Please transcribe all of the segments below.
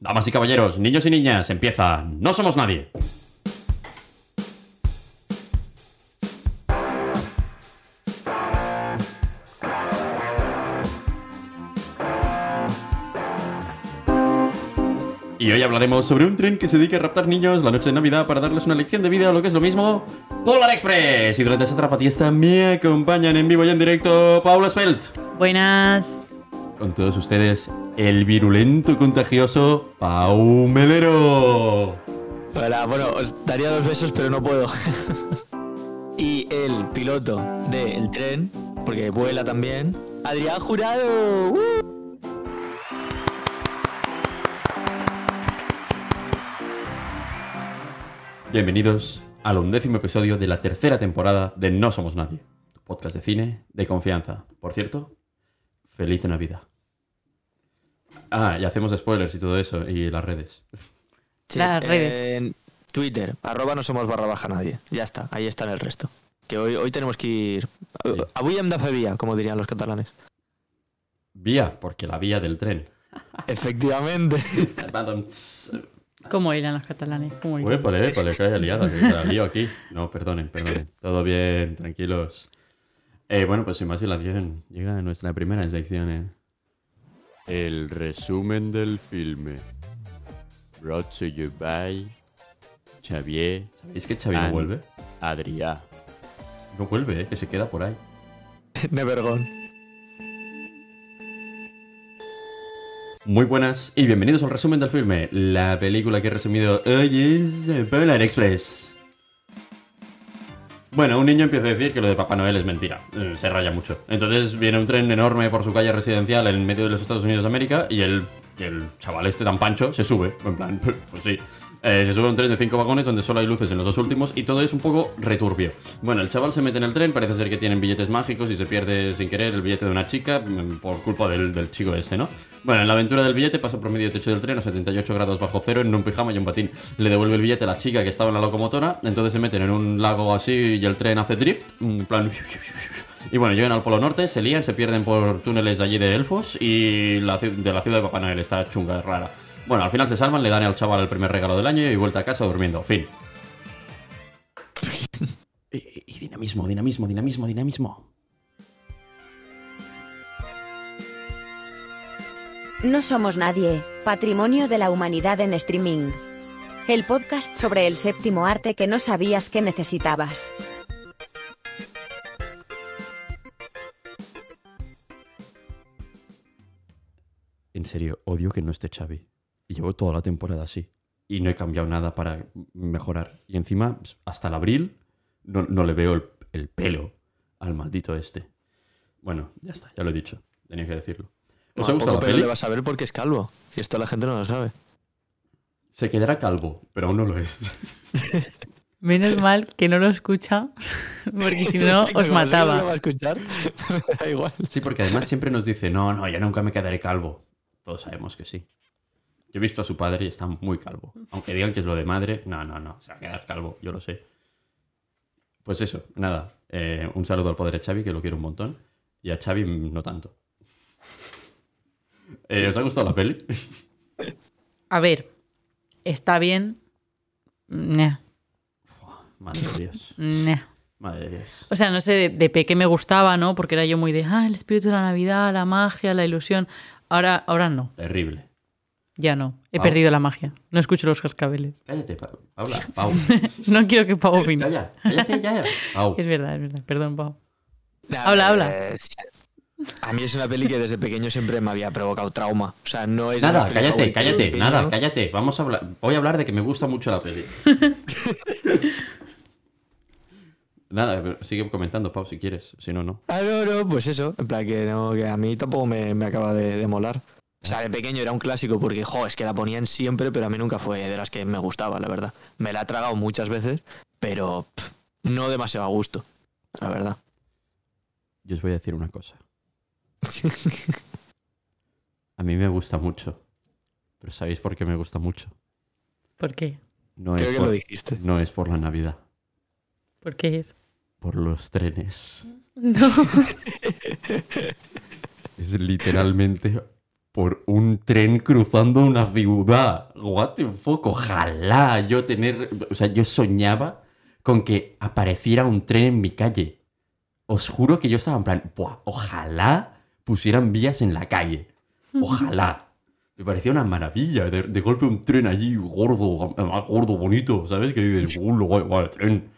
Damas y caballeros, niños y niñas, empieza No Somos Nadie. Y hoy hablaremos sobre un tren que se dedica a raptar niños la noche de Navidad para darles una lección de vida o lo que es lo mismo, Polar Express. Y durante esta trapatiesta me acompañan en vivo y en directo Paula Spelt. Buenas. Con todos ustedes, el virulento contagioso Pau Melero. Hola, bueno, os daría dos besos, pero no puedo. y el piloto del tren, porque vuela también, Adrián Jurado. ¡Uh! Bienvenidos al undécimo episodio de la tercera temporada de No Somos Nadie, tu podcast de cine de confianza. Por cierto, feliz Navidad. Ah, y hacemos spoilers y todo eso, y las redes. Sí, Las redes. En Twitter, arroba no somos barra baja nadie. Ya está, ahí está el resto. Que hoy, hoy tenemos que ir. Sí. Avui hem de fer via, como dirían los catalanes. Vía, porque la vía del tren. Efectivamente. ¿Cómo irán los catalanes? ¿Cómo irán? Épale, épale, que haya liada, que la lío aquí. No, perdonen, perdonen. Todo bien, tranquilos. Eh, bueno, pues sin más dilación, llega nuestra primera sección. eh. El resumen del filme. Brought to you by Xavier. ¿Sabéis que Xavier no vuelve? Adrià. No vuelve, eh, que se queda por ahí. Never gone. Muy buenas y bienvenidos al resumen del filme. La película que he resumido hoy es Polar Express. Bueno, un niño empieza a decir que lo de Papá Noel es mentira. Eh, Se raya mucho. Entonces viene un tren enorme por su calle residencial en medio de los Estados Unidos de América y el, chaval este tan pancho se sube. En plan, pues sí. Eh, se sube a un tren de cinco vagones donde solo hay luces en los dos últimos y todo es un poco returbio. Bueno, el chaval se mete en el tren, parece ser que tienen billetes mágicos y se pierde sin querer el billete de una chica mm, por culpa del, del chico este, ¿no? Bueno, en la aventura del billete pasa por medio techo del tren a 78 grados bajo cero en un pijama y un batín. Le devuelve el billete a la chica que estaba en la locomotora, entonces se meten en un lago así y el tren hace drift, en plan... Y bueno, llegan al Polo Norte, se lían, se pierden por túneles allí de elfos y la, de la ciudad de Papá Noel está chunga, rara. Bueno, al final se salvan, le dan al chaval el primer regalo del año y vuelta a casa durmiendo. Fin. y dinamismo, dinamismo, dinamismo, dinamismo. No somos nadie, patrimonio de la humanidad en streaming. El podcast sobre el séptimo arte que no sabías que necesitabas. En serio, odio que no esté Xavi. Llevo toda la temporada así. Y no he cambiado nada para mejorar. Y encima, hasta el abril, no, no le veo el pelo al maldito este. Bueno, ya está, ya lo he dicho. Tenía que decirlo. ¿Os ha Poco gustado la pero peli? le vas a ver porque es calvo. Y esto la gente no lo sabe. Se quedará calvo, pero aún no lo es. Menos mal que no lo escucha, porque si no os que no lo va mataba. a escuchar, da igual. Sí, porque además siempre nos dice, no, no, yo nunca me quedaré calvo. Todos sabemos que sí. Yo he visto a su padre y está muy calvo. Aunque digan que es lo de madre, no, no, no, se va a quedar calvo, yo lo sé. Pues eso, nada. eh, un saludo al padre Xavi, que lo quiero un montón. Y a Xavi mm, no tanto. Eh, ¿Os ha gustado la peli? A ver, está bien. Nah, Madre de Dios. nah. Madre de Dios. O sea, no sé, de, de peque me gustaba, ¿no? Porque era yo muy de, ah, el espíritu de la Navidad, la magia, la ilusión. Ahora, ahora no, Terrible. ya no. He Pau. perdido la magia. No escucho los cascabeles. Cállate, Pa- Paula. Pau. No quiero que Pau opine. Calla, cállate, ya. Pau. Es verdad, es verdad. Perdón, Pau. Habla, habla. A mí es una peli que desde pequeño siempre me había provocado trauma. O sea, no es. Nada, cállate, cállate, pequeño. nada, cállate. Vamos a hablar. Voy a hablar de que me gusta mucho la peli. nada, sigue comentando, Pau, si quieres. Si no, no. Ah, no, no, pues eso. En plan, que, no, que a mí tampoco me, me acaba de, de molar. O sea, de pequeño era un clásico porque, jo, es que la ponían siempre, pero a mí nunca fue de las que me gustaba, la verdad. Me la he tragado muchas veces, pero pff, no demasiado a gusto, la verdad. Yo os voy a decir una cosa. A mí me gusta mucho. Pero ¿sabéis por qué me gusta mucho? ¿Por qué? No, Creo es que por, lo dijiste. no es por la Navidad. ¿Por qué es? Por los trenes. No. Es literalmente por un tren cruzando una ciudad. What the fuck, ojalá yo tener, o sea, yo soñaba con que apareciera un tren en mi calle. Os juro que yo estaba en plan, Buah, ojalá pusieran vías en la calle. Ojalá. Me parecía una maravilla. De, de golpe un tren allí, gordo, además gordo, bonito, ¿sabes? Que dices, "Uh, guay, guay, tren.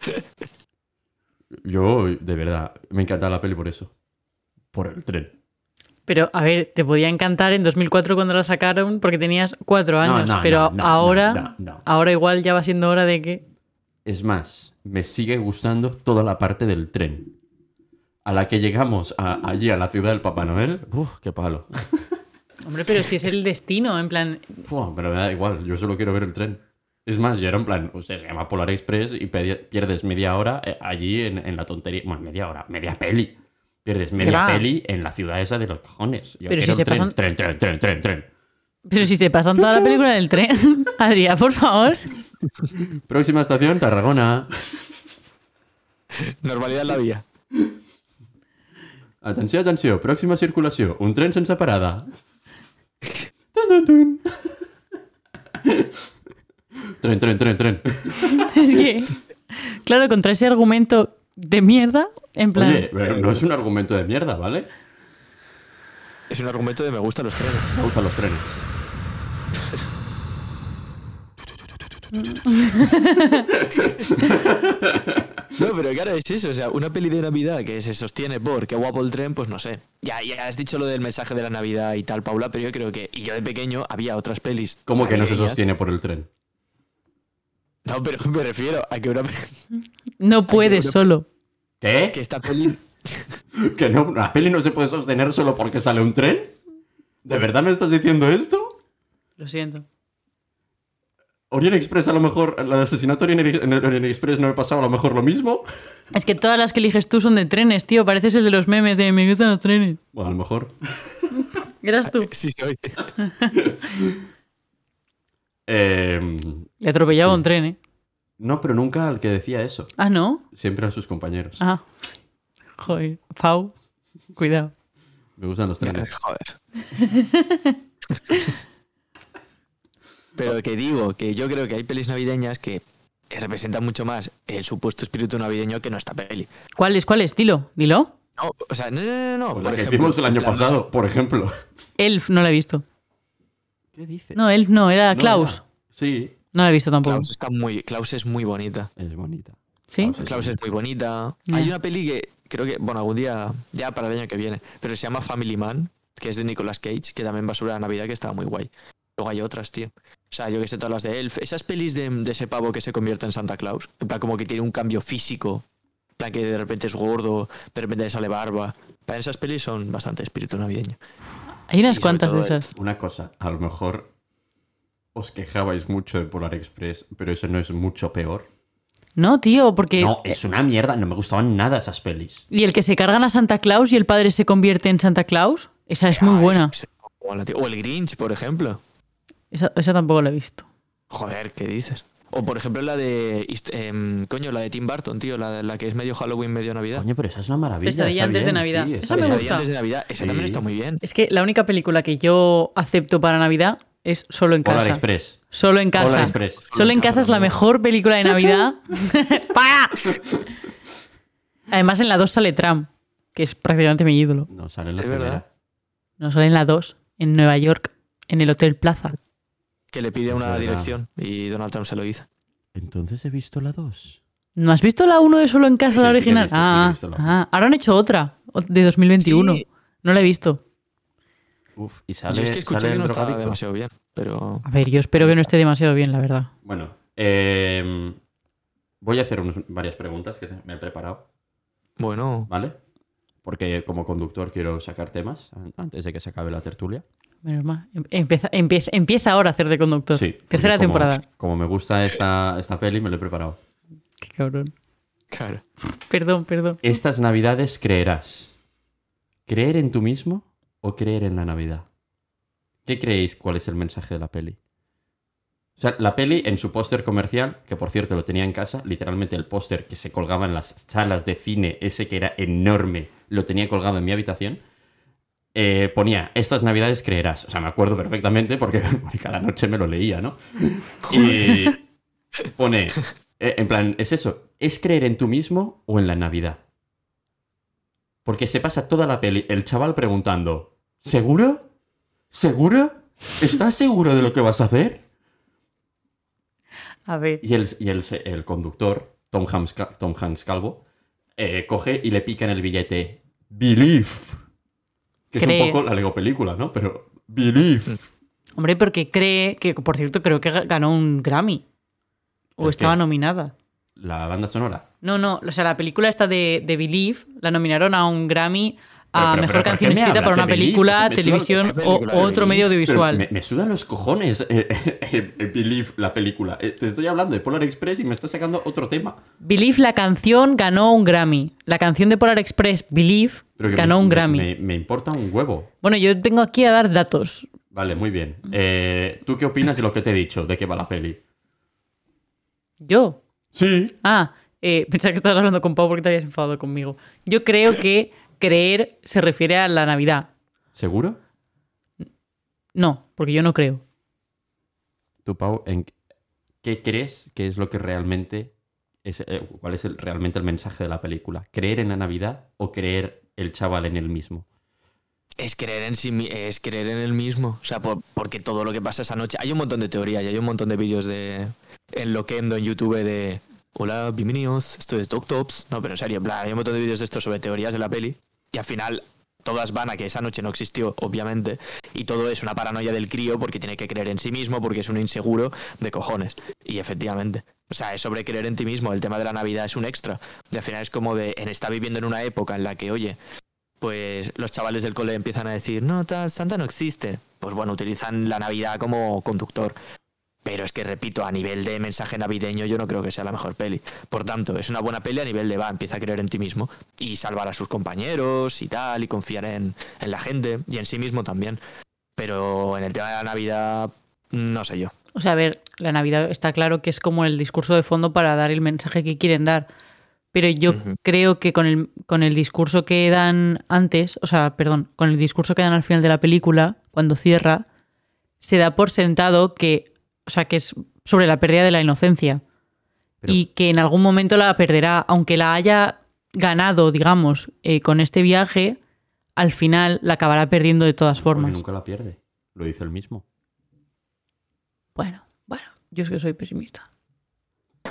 Yo, de verdad, me encanta la peli por eso. Por el tren. Pero, a ver, te podía encantar en 2004 cuando la sacaron porque tenías cuatro años. no, pero no, ahora, ahora igual ya va siendo hora de que... Es más, me sigue gustando toda la parte del tren. A la que llegamos a- allí a la ciudad del Papá Noel, ¡uf, qué palo! Hombre, pero si es el destino, en plan... Buah, pero me da igual, yo solo quiero ver el tren. Es más, yo era en plan, usted se llama Polar Express y pierdes media hora eh, allí en, en la tontería. Bueno, media hora, media peli. Pierdes media peli en la ciudad esa de los cojones. Yo Pero quiero si se tren, pasan- tren, tren, tren, tren, tren. Pero si se pasan toda la película en el tren. Adrián, por favor. Próxima estación, Tarragona. Normalidad en la vía. Atenció, atenció. Pròxima circulació. Un tren sense parada. Tun, tun, tun. Tren, tren, tren, tren. Es que, claro, contra ese argumento de mierda, en plan... Oye, pero no es un argumento de mierda, ¿vale? Es un argumento de me gustan los trenes. Me gustan los trenes. No, pero claro, es eso. O sea, una peli de Navidad que se sostiene por qué guapo el tren, pues no sé. Ya, ya has dicho lo del mensaje de la Navidad y tal, Paula, pero yo creo que. Y yo de pequeño había otras pelis. ¿Cómo que no se sostiene por el tren? No, pero me refiero a que una No puedes una- solo. ¿Qué? que esta peli. ¿Que no, una peli no se puede sostener solo porque sale un tren? ¿De verdad me estás diciendo esto? Lo siento. Orient Express a lo mejor, el asesinato en Orient en Orient Express no me pasaba a lo mejor lo mismo. Es que todas las que eliges tú son de trenes, tío. Pareces el de los memes de me gustan los trenes. Bueno, a lo mejor. Eras tú. Sí, soy. Eh, Le atropellaba Sí. un tren, ¿eh? no, pero nunca al que decía eso. Ah, ¿no? Siempre a sus compañeros. Ah. Joder. Pau, cuidado. Me gustan los trenes. Joder. Pero que digo, que yo creo que hay pelis navideñas que representan mucho más el supuesto espíritu navideño que no esta peli. ¿Cuáles, cuáles? Dilo, dilo. No, o sea, no, no, no, no. Por la que ejemplo, hicimos el año pasado, por ejemplo. Elf, no la he visto. ¿Qué dices? No, Elf no, era Klaus. Sí, No la he visto tampoco. Klaus está muy. Klaus es muy bonita. es bonita. ¿Sí? Klaus es Klaus es muy bonita. Hay una peli que creo que, bueno, algún día, ya para el año que viene, pero se llama Family Man, que es de Nicolas Cage, que también va sobre la Navidad, que estaba muy guay. Luego hay otras, tío. O sea, yo que sé, todas las de Elf. Esas pelis de, de ese pavo que se convierte en Santa Claus. En plan, como que tiene un cambio físico. En plan, que de repente es gordo, de repente le sale barba. Para esas pelis son bastante espíritu navideño. Hay unas cuantas de esas. Una cosa, a lo mejor os quejabais mucho de Polar Express, pero eso no es mucho peor. No, tío, porque... No, es una mierda, no me gustaban nada esas pelis. ¿Y el que se cargan a Santa Claus y el padre se convierte en Santa Claus? Esa es muy buena. O el Grinch, por ejemplo. Esa, esa tampoco la he visto. Joder, ¿qué dices? O por ejemplo la de. Em, coño, la de Tim Burton, tío. La, la que es medio Halloween, medio Navidad. Coño, pero esa es una maravilla. Pesadilla antes de Navidad. sí, Esa está me gusta. antes de Navidad. Esa Sí. también está muy bien. Es que la única película que yo acepto para Navidad es Solo en Polar casa. Express. Solo en casa. Polar Express. Solo en casa es la mejor película de Navidad. ¡Para! Además, en la 2 sale Trump, que es prácticamente mi ídolo. No, sale en la primera. No sale en la 2, en Nueva York, en el Hotel Plaza. Que le pide una verdad. dirección y Donald Trump se lo dice. Entonces he visto la 2. ¿No has visto la 1 de Solo en casa, Sí, la original? sí ah, la ah, ahora han hecho otra, de 2021. Sí. No la he visto. Uf, y Yo sale, es que escuché sale que el no demasiado bien, pero. A ver, yo espero que no esté demasiado bien, la verdad. Bueno, eh, voy a hacer unos- varias preguntas que me he preparado, Bueno, ¿vale? Porque como conductor quiero sacar temas an- antes de que se acabe la tertulia. Menos mal. Em- Empieza, empieza, empieza ahora a hacer de conductor. Sí. Tercera como- temporada. Como me gusta esta, esta peli, me lo he preparado. Qué cabrón. claro. Perdón, perdón. Estas navidades creerás. ¿Creer en tú mismo o creer en la Navidad? ¿Qué creéis cuál es el mensaje de la peli? O sea, la peli en su póster comercial, que por cierto lo tenía en casa, literalmente el póster que se colgaba en las salas de cine, ese que era enorme, lo tenía colgado en mi habitación. Eh, ponía, estas navidades creerás. O sea, me acuerdo perfectamente porque, cada noche me lo leía, ¿no? Y pone, eh, en plan, es eso, ¿es creer en tú mismo o en la Navidad? Porque se pasa toda la peli el chaval preguntando, ¿seguro? ¿Seguro? ¿Estás seguro de lo que vas a hacer? A ver. Y el, y el, el conductor, Tom Hanks, Tom Hanks calvo, eh, coge y le pica en el billete Believe. Que es un poco la Lego película, ¿no? Pero Believe. Hombre, porque cree que, por cierto, creo que ganó un Grammy. O ¿El estaba qué? nominada. La banda sonora. No, no, o sea, la película esta de, de Believe la nominaron a un Grammy a Pero, pero, Mejor pero, ¿por Canción escrita para de una película, me televisión ¿qué o película otro medio audiovisual. me, me sudan los cojones eh, eh, eh, Believe, la película. Eh, te estoy hablando de Polar Express y me estás sacando otro tema. Believe, la canción, ganó un Grammy. La canción de Polar Express, Believe, ganó un Grammy. Me, importa un huevo. Bueno, yo vengo aquí a dar datos. Vale, muy bien. ¿Tú qué opinas de lo que te he dicho? ¿De qué va la peli? ¿Yo? Sí. Ah, pensaba que estabas hablando con Pau porque te habías enfadado conmigo. Yo creo que creer se refiere a la Navidad. ¿Seguro? No, porque yo no creo. Tú, Pau, ¿en qué crees que es lo que realmente es, eh, cuál es el- realmente el mensaje de la película? ¿Creer en la Navidad o creer el chaval en él mismo? Es creer en sí es creer en el mismo. O sea, por- porque todo lo que pasa esa noche. Hay un montón de teorías y hay un montón de vídeos de. En Loquendo, en YouTube, de. Hola, bienvenidos, esto es Doctops. No, pero en serio, en plan, hay un montón de vídeos de esto sobre teorías de la peli. Y al final, todas van a que esa noche no existió, obviamente. Y todo es una paranoia del crío porque tiene que creer en sí mismo, porque es un inseguro de cojones. Y efectivamente. O sea, es sobre creer en ti mismo. El tema de la Navidad es un extra. Y al final es como de. Está viviendo en una época en la que, oye, pues los chavales del cole empiezan a decir, no, tal, Santa no existe. Pues bueno, utilizan la Navidad como conductor. Pero es que, repito, a nivel de mensaje navideño yo no creo que sea la mejor peli. Por tanto, es una buena peli a nivel de va, empieza a creer en ti mismo y salvar a sus compañeros y tal, y confiar en, en la gente y en sí mismo también. Pero en el tema de la Navidad, no sé yo. O sea, a ver, la Navidad está claro que es como el discurso de fondo para dar el mensaje que quieren dar. Pero yo creo que con el, con el discurso que dan antes, o sea, perdón, con el discurso que dan al final de la película, cuando cierra, se da por sentado que, o sea, que es sobre la pérdida de la inocencia. Pero- y que en algún momento la perderá, aunque la haya ganado, digamos, eh, con este viaje, al final la acabará perdiendo de todas Porque formas. nunca la pierde. Lo dice él mismo. Bueno, bueno, yo es que soy pesimista.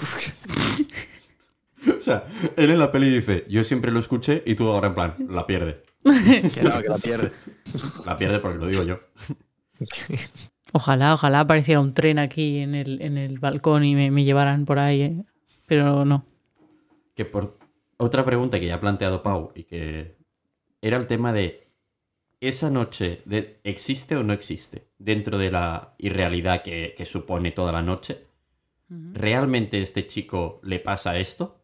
O sea, él en la peli dice, yo siempre lo escuché y tú ahora en plan, la pierde. No, que la pierde. La pierde porque lo digo yo. Ojalá, ojalá apareciera un tren aquí en el, en el balcón y me, me llevaran por ahí, ¿eh? pero no. Que por otra pregunta que ya ha planteado Pau y que era el tema de esa noche de, existe o no existe dentro de la irrealidad que, que supone toda la noche. ¿Realmente este chico le pasa esto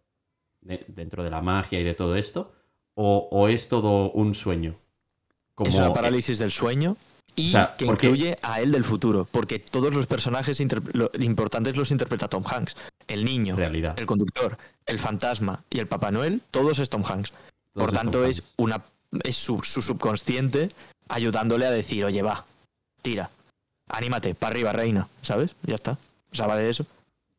de- dentro de la magia y de todo esto? ¿O, o es todo un sueño? Como Es una parálisis del sueño y O sea, que porque- incluye a él del futuro, porque todos los personajes lo- importantes los interpreta Tom Hanks. El niño, realidad. el conductor, el fantasma y el Papá Noel, todos es Tom Hanks. Por Todos tanto, es una es su, su subconsciente ayudándole a decir, oye, va, tira, anímate, para arriba, reina, ¿sabes? Ya está. O sea, va de eso.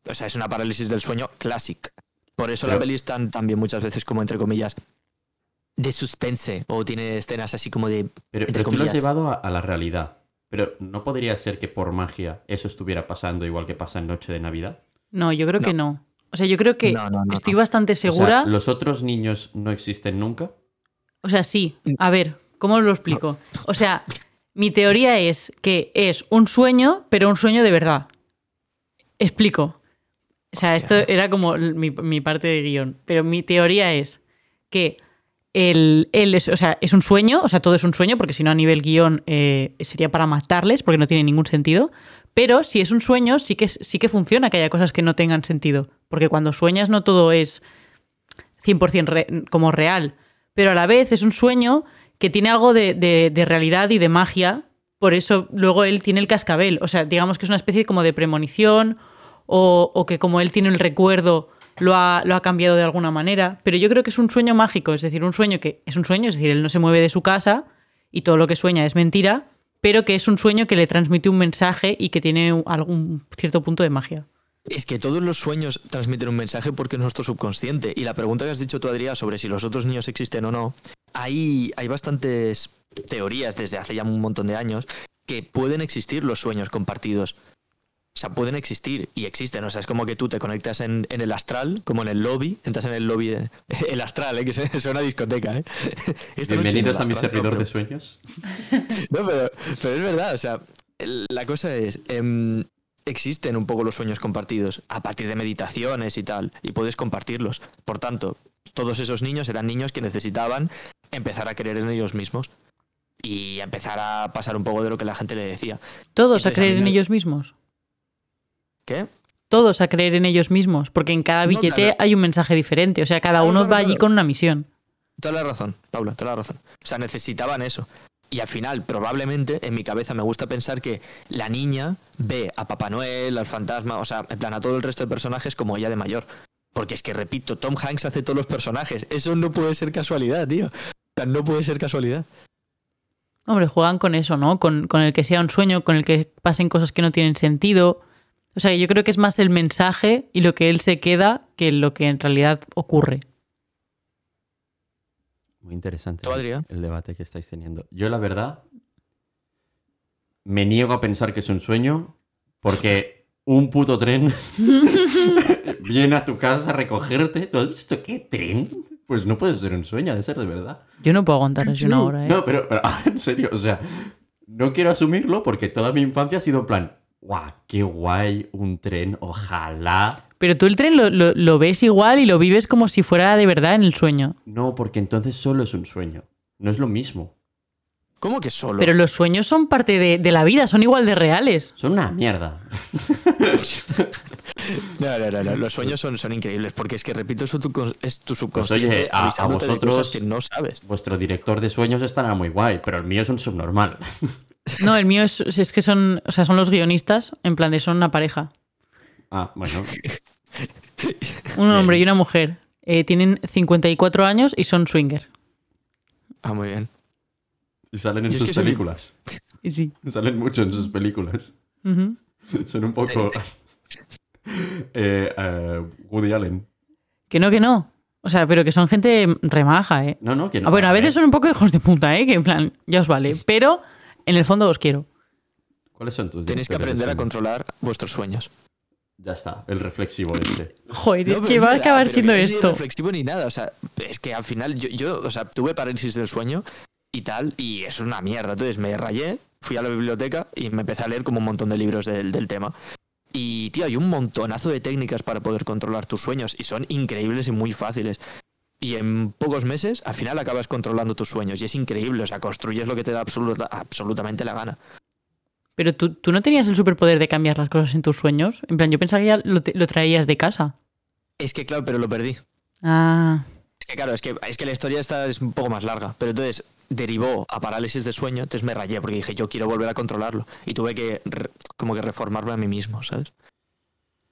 O sea, es una parálisis del sueño clásica. Por eso la peli es tan también muchas veces como, entre comillas, de suspense, o tiene escenas así como de... Pero, entre pero tú lo has llevado a, a la realidad. Pero ¿no podría ser que por magia eso estuviera pasando igual que pasa en Noche de Navidad? No, yo creo que no. O sea, yo creo que No, no, no, estoy no. bastante O sea, segura. ¿Los otros niños no existen nunca? O sea, sí. A ver, ¿cómo lo explico? O sea, mi teoría es que es un sueño, pero un sueño de verdad. Explico. O sea, esto era como mi, mi parte de guion. Pero mi teoría es que él, es, o sea, es un sueño, o sea, todo es un sueño, porque si no a nivel guion eh, sería para matarles, porque no tiene ningún sentido. Pero si es un sueño, sí que, sí que funciona que haya cosas que no tengan sentido. Porque cuando sueñas no todo es 100% re- como real. Pero a la vez es un sueño que tiene algo de, de- de realidad y de magia. Por eso luego él tiene el cascabel. O sea, digamos que es una especie como de premonición o, o que como él tiene el recuerdo lo ha, lo ha cambiado de alguna manera. Pero yo creo que es un sueño mágico. Es decir, un sueño que es un sueño. Es decir, él no se mueve de su casa y todo lo que sueña es mentira, pero que es un sueño que le transmite un mensaje y que tiene algún cierto punto de magia. Es que todos los sueños transmiten un mensaje porque es nuestro subconsciente. Y la pregunta que has dicho tú, Adrián, sobre si los otros niños existen o no, hay, hay bastantes teorías desde hace ya un montón de años que pueden existir los sueños compartidos. O sea, pueden existir y existen. O sea, es como que tú te conectas en, en el astral, como en el lobby, entras en el lobby, de- el astral, ¿eh? que es, una discoteca. ¿eh? Bienvenidos a mi astral, servidor no, de sueños. no, pero, pero es verdad, o sea, la cosa es, em, existen un poco los sueños compartidos a partir de meditaciones y tal, y puedes compartirlos. Por tanto, todos esos niños eran niños que necesitaban empezar a creer en ellos mismos y empezar a pasar un poco de lo que la gente le decía. Todos a Entonces, a creer en me- ellos mismos. ¿Qué? Todos a creer en ellos mismos, porque en cada No, billete claro. hay un mensaje diferente. O sea, cada uno va allí con una misión. Toda la razón, Paula, toda la razón. O sea, necesitaban eso. Y al final, probablemente, en mi cabeza me gusta pensar que la niña ve a Papá Noel, al fantasma, o sea, en plan a todo el resto de personajes como ella de mayor. Porque es que, repito, Tom Hanks hace todos los personajes. Eso no puede ser casualidad, tío. O sea, no puede ser casualidad. Hombre, juegan con eso, ¿no? Con, con el que sea un sueño, con el que pasen cosas que no tienen sentido. O sea, yo creo que es más el mensaje y lo que él se queda que lo que en realidad ocurre. Muy interesante ¿Tú, Adrián? el debate que estáis teniendo. Yo, la verdad, me niego a pensar que es un sueño porque un puto tren viene a tu casa a recogerte. ¿Tú has visto qué tren? Pues no puede ser un sueño, ha de ser de verdad. Yo no puedo aguantar así una hora, ¿eh? No, pero, pero, en serio, o sea, no quiero asumirlo porque toda mi infancia ha sido en plan, guau, qué guay, un tren, ojalá. Pero tú el tren lo, lo- lo ves igual y lo vives como si fuera de verdad en el sueño. No, porque entonces solo es un sueño. No es lo mismo. ¿Cómo que solo? Pero los sueños son parte de, de la vida, son igual de reales. Son una mierda. No, no, no, no, Los sueños son, son increíbles porque es que, repito, es tu, es tu subconsciente Pues oye, a- a avisándote de vosotros- cosas que no sabes. Vuestro director de sueños estará muy guay, pero el mío es un subnormal. No, el mío es, es que son, o sea, son los guionistas, en plan de son una pareja. Ah, bueno. Un Bien. hombre y una mujer. Eh, tienen 54 años y son swinger. Ah, muy bien. Y salen en Yo es sus que películas. Sí. Salen mucho en sus películas. Son un poco... eh, eh, Woody Allen. Que no, que no. O sea, pero que son gente remaja, ¿eh? No, no, que no. Ah, bueno, a veces son un poco hijos de puta, ¿eh? Que en plan, ya os vale. Pero en el fondo os quiero. ¿Cuáles son tus Tenéis que aprender a controlar vuestros sueños. Ya está, el reflexivo este. Joder, es No, que va a acabar siendo que no esto. reflexivo ni nada. O sea, es que al final yo, yo, o sea, tuve parálisis del sueño y tal, y es una mierda. Entonces me rayé, fui a la biblioteca y me empecé a leer como un montón de libros del, del tema. Y, tío, hay un montonazo de técnicas para poder controlar tus sueños y son increíbles y muy fáciles. Y en pocos meses, al final acabas controlando tus sueños y es increíble. O sea, construyes lo que te da absoluta- absolutamente la gana. Pero tú, tú no tenías el superpoder de cambiar las cosas en tus sueños. En plan, yo pensaba que ya lo, te- lo traías de casa. Es que, claro, pero lo perdí. Ah, Es que claro, es que, es que la historia esta es un poco más larga, pero entonces derivó a parálisis de sueño, entonces me rayé porque dije, yo quiero volver a controlarlo. Y tuve que re- como que reformarme a mí mismo, ¿sabes?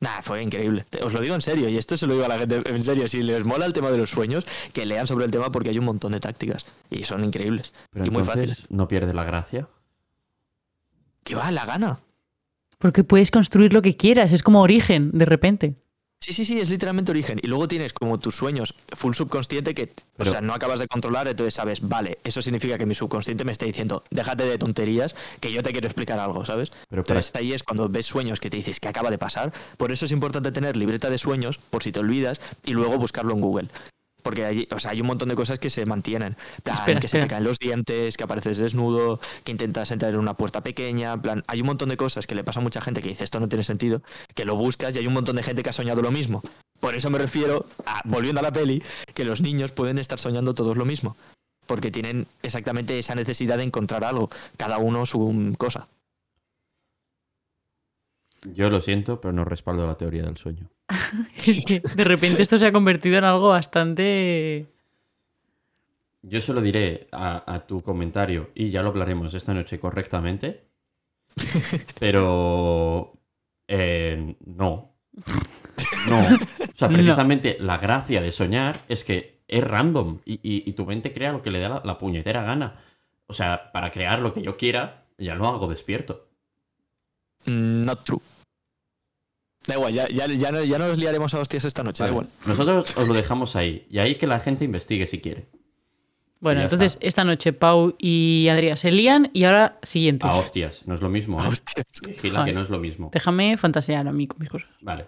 Nada, fue increíble. Os lo digo en serio, y esto se lo digo a la gente en serio. Si les mola el tema de los sueños, que lean sobre el tema porque hay un montón de tácticas. Y son increíbles. Pero y muy fáciles. ¿no pierde la gracia? Que va, la gana. porque puedes construir lo que quieras. Es como origen, de repente. Sí, sí, sí, es literalmente origen. Y luego tienes como tus sueños full subconsciente que, Pero- o sea, no acabas de controlar, entonces sabes, vale, eso significa que mi subconsciente me está diciendo, déjate de tonterías, que yo te quiero explicar algo, ¿sabes? Pero para- Entonces ahí es cuando ves sueños que te dices que acaba de pasar. Por eso es importante tener libreta de sueños, por si te olvidas, y luego buscarlo en Google. Porque hay, o sea, hay un montón de cosas que se mantienen. En plan, Espera, que se te caen los dientes, que apareces desnudo, que intentas entrar en una puerta pequeña. Plan, hay un montón de cosas que le pasa a mucha gente que dice esto no tiene sentido, que lo buscas y hay un montón de gente que ha soñado lo mismo. Por eso me refiero, a, volviendo a la peli, que los niños pueden estar soñando todos lo mismo. Porque tienen exactamente esa necesidad de encontrar algo, cada uno su cosa. Yo lo siento, pero no respaldo la teoría del sueño. Es que de repente esto se ha convertido en algo bastante... Yo solo diré a, a tu comentario, y ya lo hablaremos esta noche correctamente, pero eh, no. No. O sea, No. precisamente la gracia de soñar es que es random y, y- y tu mente crea lo que le da la, la puñetera gana. O sea, para crear lo que yo quiera, ya lo hago despierto. Mm, Not true. Da igual, ya, ya, ya, no, ya no nos liaremos a hostias esta noche, da igual. Nosotros os lo dejamos ahí. Y ahí que la gente investigue si quiere. Bueno, entonces está. esta noche Pau y Adrián se lían y ahora siguientes. A hostias, no es lo mismo. ¿eh? Hostias. Vigila que no es lo mismo. Déjame fantasear a mí con mis cosas. Vale.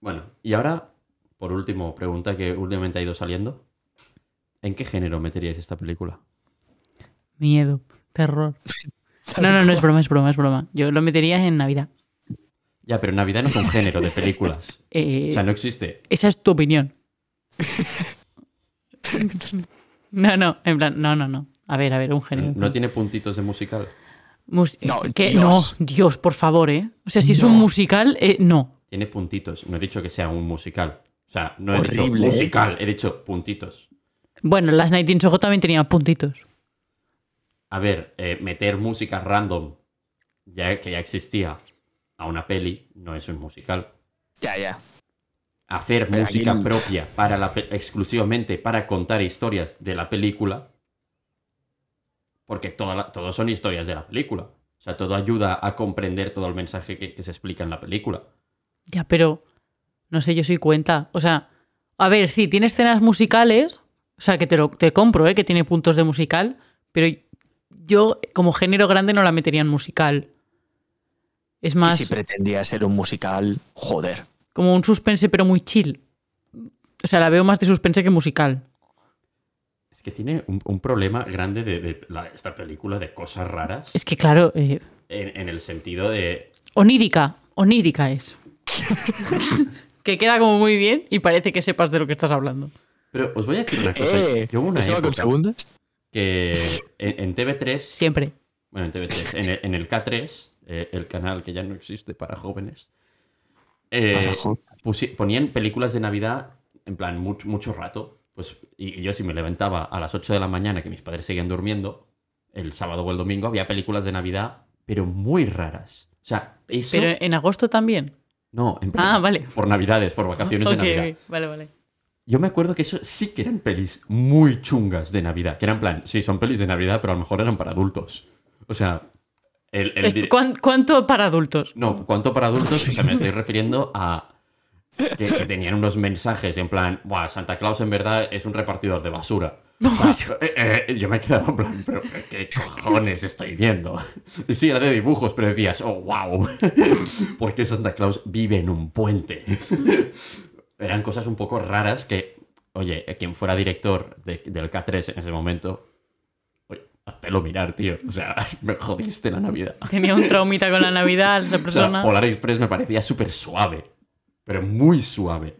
Bueno, y ahora, por último, pregunta que últimamente ha ido saliendo. ¿En qué género meteríais esta película? Miedo, terror. No, no, no es broma, es broma, es broma. Yo lo metería en Navidad. Ya, pero Navidad no es un género de películas. Eh, O sea, no existe. Esa es tu opinión. No, no, en plan, no, no, no. A ver, a ver, un género. No tiene puntitos de musical. Mus- No, que- Dios. no, Dios, por favor, ¿eh? O sea, si es un musical, eh, no. Tiene puntitos. No he dicho que sea un musical. O sea, no he Horrible, dicho ¿eh? musical, he dicho puntitos. Bueno, las Night in Soho también tenían puntitos. A ver, eh, meter música random, ya que ya existía, a una peli, no es un musical. Ya, ya. Hacer Pero música aquí- propia para la exclusivamente para contar historias de la película, porque toda la- todo son historias de la película. O sea, todo ayuda a comprender todo el mensaje que, que se explica en la película. Ya, pero no sé, yo soy cuenta. O sea, a ver, sí, tiene escenas musicales. O sea, que te lo te compro, ¿eh? Que tiene puntos de musical. Pero yo, como género grande, no la metería en musical. Es Y más si pretendía ser un musical, joder. como un suspense, pero muy chill. O sea, la veo más de suspense que musical. Es que tiene un, un problema grande de, de la- esta película de cosas raras, Es que, claro, eh, en, en el sentido de... onírica. Onírica es. que queda como muy bien y parece que sepas de lo que estás hablando. Pero os voy a decir una cosa. Eh, Yo hubo una ¿eso va con época segundas? que en, en TV3 Siempre. Bueno, en TV3. En el, en el K3, eh, el canal que ya no existe para jóvenes, eh, ponían películas de Navidad en plan mucho, mucho rato. Pues, y, y yo si me levantaba a las 8 de la mañana, que mis padres seguían durmiendo, el sábado o el domingo había películas de Navidad, pero muy raras. O sea, eso... Pero en agosto también. No, en plan, Ah, vale. por Navidades, por vacaciones Ok, de Navidad. ok, vale, vale. Yo me acuerdo que eso sí que eran pelis muy chungas de Navidad. Que eran en plan, sí, son pelis de Navidad, pero a lo mejor eran para adultos. O sea, el, el Es- dire- ¿cuán- ¿Cuánto para adultos? No, ¿cuánto para adultos? O sea, me estoy refiriendo a que, que tenían unos mensajes en plan, Buah, Santa Claus en verdad es un repartidor de basura. O sea, eh, eh, yo me quedaba en plan, pero ¿qué cojones estoy viendo? Y sí, era de dibujos, pero decías, oh, wow, ¿por qué Santa Claus vive en un puente? Eran cosas un poco raras que, oye, quien fuera director de- del K3 en ese momento, háztelo mirar, tío. O sea, me jodiste la Navidad. Tenía un traumita con la Navidad esa O sea, persona. Polar Express me parecía súper suave, pero muy suave.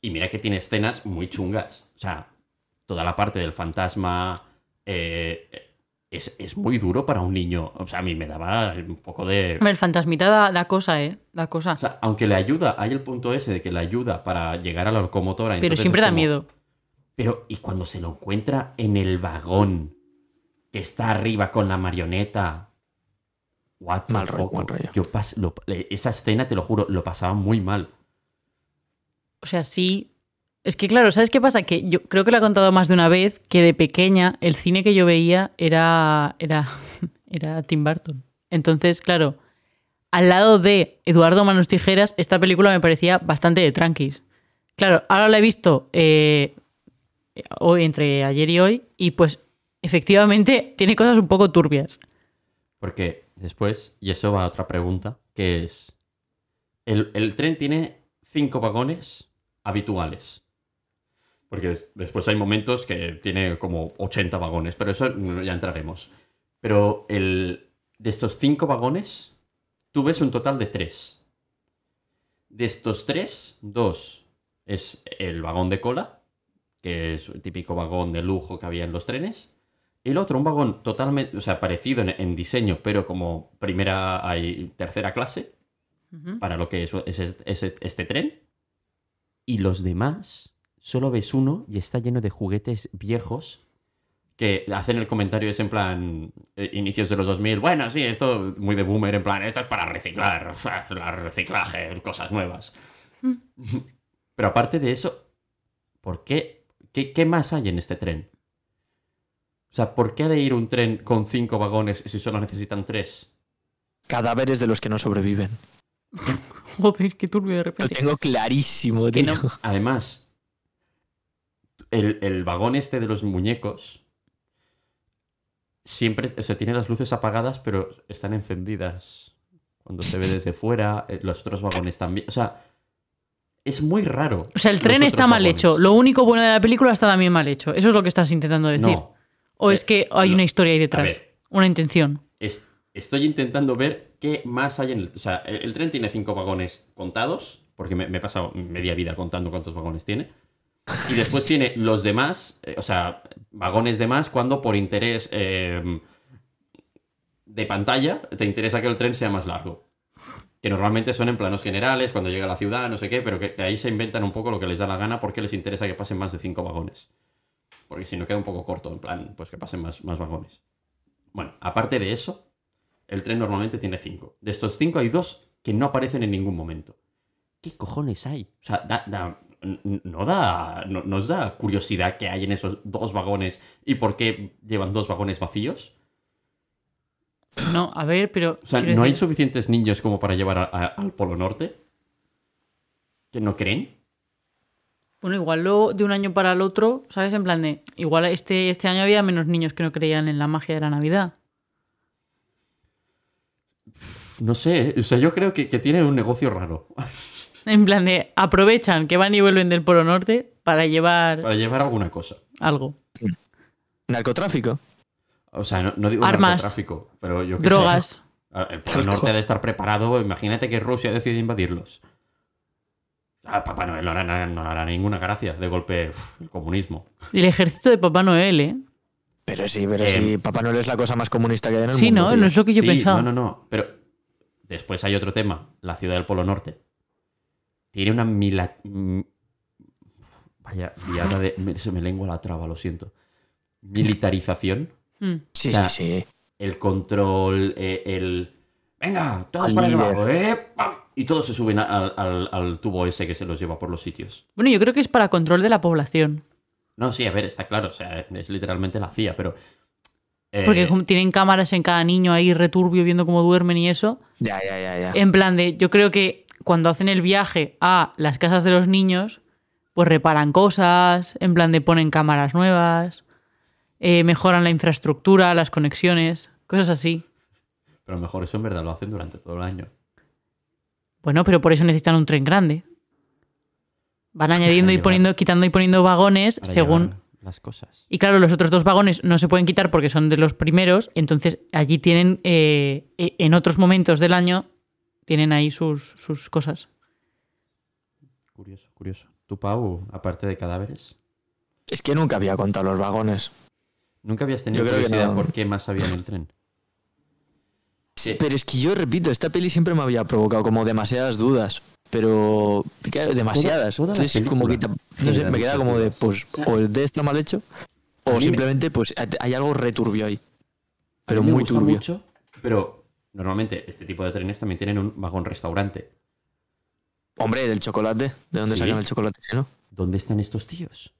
Y mira que tiene escenas muy chungas. O sea, toda la parte del fantasma eh, es, es muy duro para un niño. O sea, a mí me daba un poco de... El fantasmita da, da cosa, ¿eh? Da cosa. O sea, aunque le ayuda, hay el punto ese de que le ayuda para llegar a la locomotora. pero siempre da como- miedo. Pero, ¿y cuando se lo encuentra en el vagón? Que está arriba con la marioneta. What the Mal rollo, fuck? mal rollo. Yo pas- lo- esa escena, te lo juro, lo pasaba muy mal. O sea, sí. Es que claro, ¿sabes qué pasa? Que yo creo que lo he contado más de una vez que de pequeña el cine que yo veía era, era, era Tim Burton. Entonces, claro, al lado de Eduardo Manos Tijeras, esta película me parecía bastante de tranquis. Claro, ahora la he visto eh, hoy, entre ayer y hoy, y pues efectivamente tiene cosas un poco turbias. Porque después, y eso va a otra pregunta, que es, el, el tren tiene cinco vagones habituales. Porque des- después hay momentos que tiene como 80 vagones, pero eso ya entraremos. Pero el, de estos cinco vagones, tú ves un total de tres. De estos tres, dos es el vagón de cola, que es el típico vagón de lujo que había en los trenes. El otro, un vagón totalmente, o sea, parecido en, en diseño, pero como primera y tercera clase, para lo que es, es- es- este tren. Y los demás, solo ves uno y está lleno de juguetes viejos que hacen el comentario es en plan eh, inicios de los 2000. Bueno, sí, esto muy de boomer, en plan, esto es para reciclar, la reciclaje, cosas nuevas. Pero aparte de eso, ¿por qué? ¿Qué, qué más hay en este tren? O sea, ¿por qué ha de ir un tren con cinco vagones si solo necesitan tres? Cadáveres de los que no sobreviven. Joder, qué turbio de Lo repente. tengo clarísimo, tío. no. Además, el, el vagón este de los muñecos siempre, o sea, tiene las luces apagadas, pero están encendidas cuando se ve desde fuera. eh, Los otros vagones también. O sea, es muy raro. O sea, el tren está mal vagones. hecho. Lo único bueno de la película está también mal hecho. Eso es lo que estás intentando decir. No. O eh, es que hay una historia ahí detrás. ver, Una intención. es- estoy intentando ver qué más hay en el. O sea, el, el tren tiene cinco vagones contados, porque me, me he pasado media vida contando cuántos vagones tiene. Y después tiene los demás, eh, o sea, vagones de más cuando por interés eh, de pantalla te interesa que el tren sea más largo. Que normalmente son en planos generales, cuando llega a la ciudad, no sé qué, pero que ahí se inventan un poco lo que les da la gana porque les interesa que pasen más de cinco vagones. Porque si no queda un poco corto, en plan, pues que pasen más, más vagones. Bueno, aparte de eso, el tren normalmente tiene cinco. De estos cinco hay dos que no aparecen en ningún momento. ¿Qué cojones hay? O sea, da- da- no da. No, ¿Nos da curiosidad qué hay en esos dos vagones y por qué llevan dos vagones vacíos? No, a ver, pero. O sea, ¿no hay suficientes niños como para llevar a- a- al Polo Norte? ¿Que no creen? Bueno, igual lo, de un año para el otro, ¿sabes? En plan de. Igual este, este año había menos niños que no creían en la magia de la Navidad. No sé, o sea, yo creo que, que tienen un negocio raro En plan de. Aprovechan que van y vuelven del Polo Norte para llevar para llevar alguna cosa. algo. Narcotráfico. O sea, no, no digo Armas. narcotráfico, pero yo sé. Drogas. El Polo Norte ha de estar preparado. Imagínate que Rusia decide invadirlos. Ah, Papá Noel no hará, no hará ninguna gracia. De golpe, uf, el comunismo. Y el ejército de Papá Noel, ¿eh? Pero sí, pero Eh, sí. Papá Noel es la cosa más comunista que hay en el Sí, mundo. no, tío. no es lo que yo Sí, pensaba. No, no, no. Pero después hay otro tema. La ciudad del Polo Norte. Tiene una mila... Vaya, viada de... Se me lengua la traba, lo siento. Militarización. Mm. Sí, O sea, sí, sí. el control, eh, el... Venga, todos Al para el ¿eh? ¡Pam! Y todos se suben al, al- al tubo ese que se los lleva por los sitios. Bueno, yo creo que es para control de la población. No, sí, a ver, está claro, o sea, es literalmente la CIA, pero... eh, Porque tienen cámaras en cada niño ahí returbio viendo cómo duermen y eso. Ya, ya, ya, ya. En plan de, yo creo que cuando hacen el viaje a las casas de los niños, pues reparan cosas, en plan de ponen cámaras nuevas, eh, mejoran la infraestructura, las conexiones, cosas así. Pero a lo mejor eso en verdad lo hacen durante todo el año. Bueno, pero por eso necesitan un tren grande. Van añadiendo y poniendo, quitando y poniendo vagones Para según. las cosas. Y claro, los otros dos vagones no se pueden quitar porque son de los primeros, entonces allí tienen, eh, eh, en otros momentos del año, tienen ahí sus, sus cosas. Curioso, curioso. ¿Tú, Pau, aparte de cadáveres? Es que nunca había contado los vagones. ¿Nunca habías tenido Yo creo que curiosidad no. por qué más había en el tren? Sí, pero es que yo repito, esta peli siempre me había provocado como demasiadas dudas. Pero, claro, demasiadas. toda la Entonces, como que, no sé, me queda como de, pues, O o el D está mal hecho, o me- simplemente, pues, hay algo returbio ahí. Pero muy turbio. mucho, pero normalmente este tipo de trenes también tienen un vagón restaurante. Hombre, del chocolate. ¿De dónde Sí. sacan el chocolate? no? ¿Dónde están estos tíos?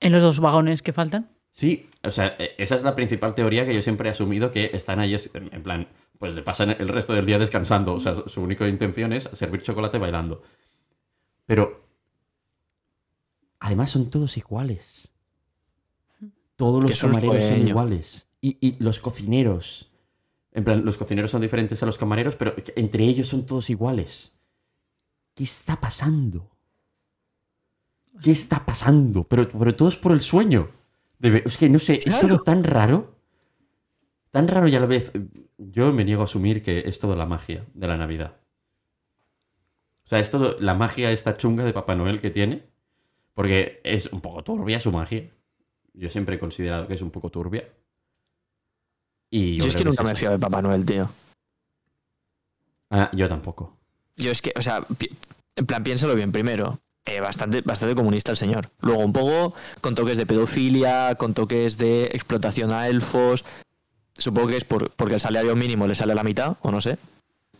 En los dos vagones que faltan. Sí, o sea, eh, esa es la principal teoría que yo siempre he asumido que están ahí en plan, pues se pasan el resto del día descansando. O sea, su- única intención es servir chocolate bailando. Pero además son todos iguales. Todos los camareros son iguales. Y, y los cocineros. En plan, los cocineros son diferentes a los camareros, pero entre ellos son todos iguales. ¿Qué está pasando? ¿Qué está pasando? Pero, pero todo es por el sueño. Es que no sé, es todo tan raro. Tan raro y a la vez. Yo me niego a asumir que es todo la magia de la Navidad. O sea, es todo la magia esta chunga de Papá Noel que tiene. Porque es un poco turbia su magia. Yo siempre he considerado que es un poco turbia. Y Yo, es que nunca es me fío de Papá Noel, tío. Ah, yo tampoco. Yo es que, o sea, en plan, piénsalo bien primero. Eh, bastante, bastante comunista el señor. Luego, un poco con toques de pedofilia, con toques de explotación a elfos. Supongo que es por, porque el salario mínimo le sale a la mitad, o no sé.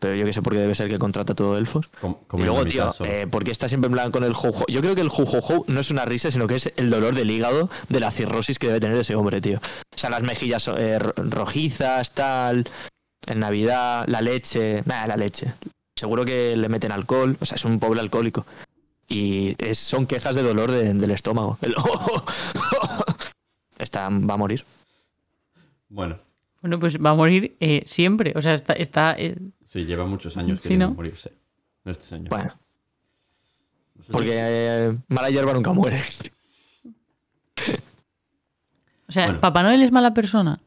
pero yo que sé por qué debe ser que contrata todo elfos. Y luego, tío, eh, ¿por qué está siempre en plan con el juju? Yo creo que el jujuju no es una risa, sino que es el dolor del hígado de la cirrosis que debe tener ese hombre, tío. O sea, las mejillas eh, ro- rojizas, tal, en Navidad, la leche, nada, la leche. Seguro que le meten alcohol, o sea, es un pobre alcohólico. Y es- son quejas de dolor de- del estómago. El está, va a morir. Bueno, Bueno, pues va a morir eh, siempre. O sea, está. está eh, sí, lleva muchos años Sí, queriendo ¿no? morirse. No este señor. Bueno, Nosotros- porque eh, mala hierba nunca muere. o sea, Bueno. Papá Noel es mala persona.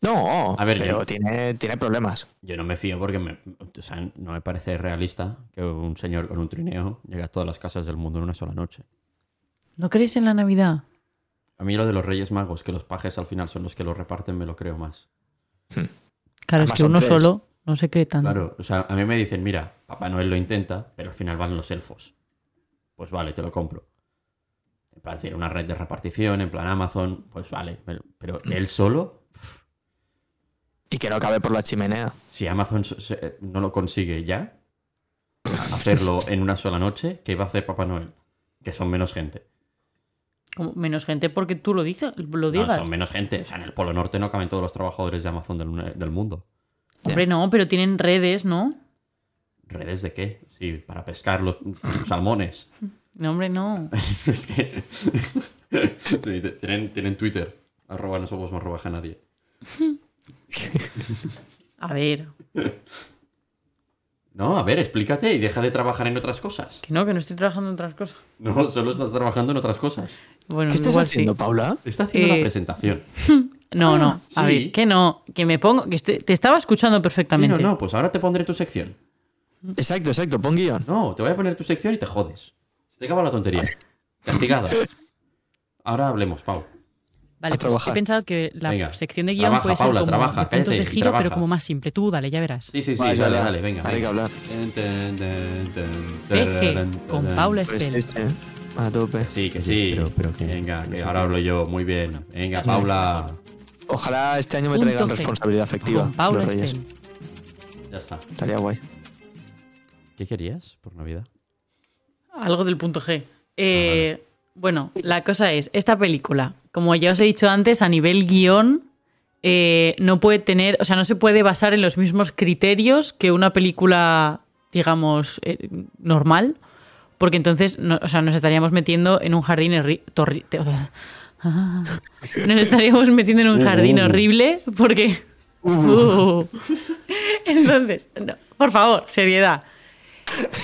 No, A ver, pero yo- tiene, tiene problemas. Yo no me fío porque me, o sea, no me parece realista que un señor con un trineo llegue a todas las casas del mundo en una sola noche. ¿No crees en la Navidad? A mí lo de los Reyes Magos, que los pajes al final son los que lo reparten, me lo creo más. Claro, Además es que uno tres. solo no se cree tanto. Claro, o sea, a mí me dicen, mira, Papá Noel lo intenta, pero al final van los elfos. Pues vale, te lo compro. En plan, si era una red de repartición, en plan Amazon, pues vale. Pero él solo, Y que no cabe por la chimenea. si Amazon se- se- no lo consigue ya, hacerlo en una sola noche, ¿qué va a hacer Papá Noel? Que son menos gente. Menos gente porque tú lo dices, lo No, digas. son menos gente. O sea, en el Polo Norte no caben todos los trabajadores de Amazon del, del mundo. Hombre, no, pero tienen redes, ¿no? ¿Redes de qué? Sí, para pescar los salmones. No, hombre, no. es que. Sí, tienen, tienen Twitter. Arroba no somos más robaja nadie. A ver, No, a ver, explícate y deja de trabajar en otras cosas. que no, que no estoy trabajando en otras cosas. No, solo estás trabajando en otras cosas. Bueno, ¿Qué estás igual haciendo, sí. Paula? Está haciendo Eh, la presentación. No, no. A sí. ver, que no, que me pongo, que estoy- te estaba escuchando Sí, perfectamente. no, no, pues ahora te pondré tu sección. Exacto, exacto, pon guion. No, te voy a poner tu sección y te jodes. Se te acaba la tontería. Castigada. Ahora hablemos, Pau. Vale, A pues trabajar. he pensado que la Venga, sección de guion trabaja, puede ser Paula, como trabaja, de puntos cállate de giro, pero como más simple. Tú dale, ya verás. Sí, sí, sí, Vale, dale, dale, venga. Hay que hablar. Ten, con. Paula Pues Spell. este, a tope. Sí, que Sí, sí. pero- pero que- Venga, que ahora hablo yo. Muy bien. Venga, Paula. Ojalá este año me Punto traigan G. responsabilidad afectiva. Con Paula. Spell. Ya está. Estaría guay. ¿Qué querías por Navidad? Algo del punto G. Ah, Eh, Bueno, la cosa es, esta película, como ya os he dicho antes, a nivel guion, eh, no puede tener, o sea, no se puede basar en los mismos criterios que una película, digamos, eh, normal, porque entonces, no- o sea, nos estaríamos metiendo en un jardín nos estaríamos metiendo en un jardín horrible porque Uh. entonces no, por favor seriedad.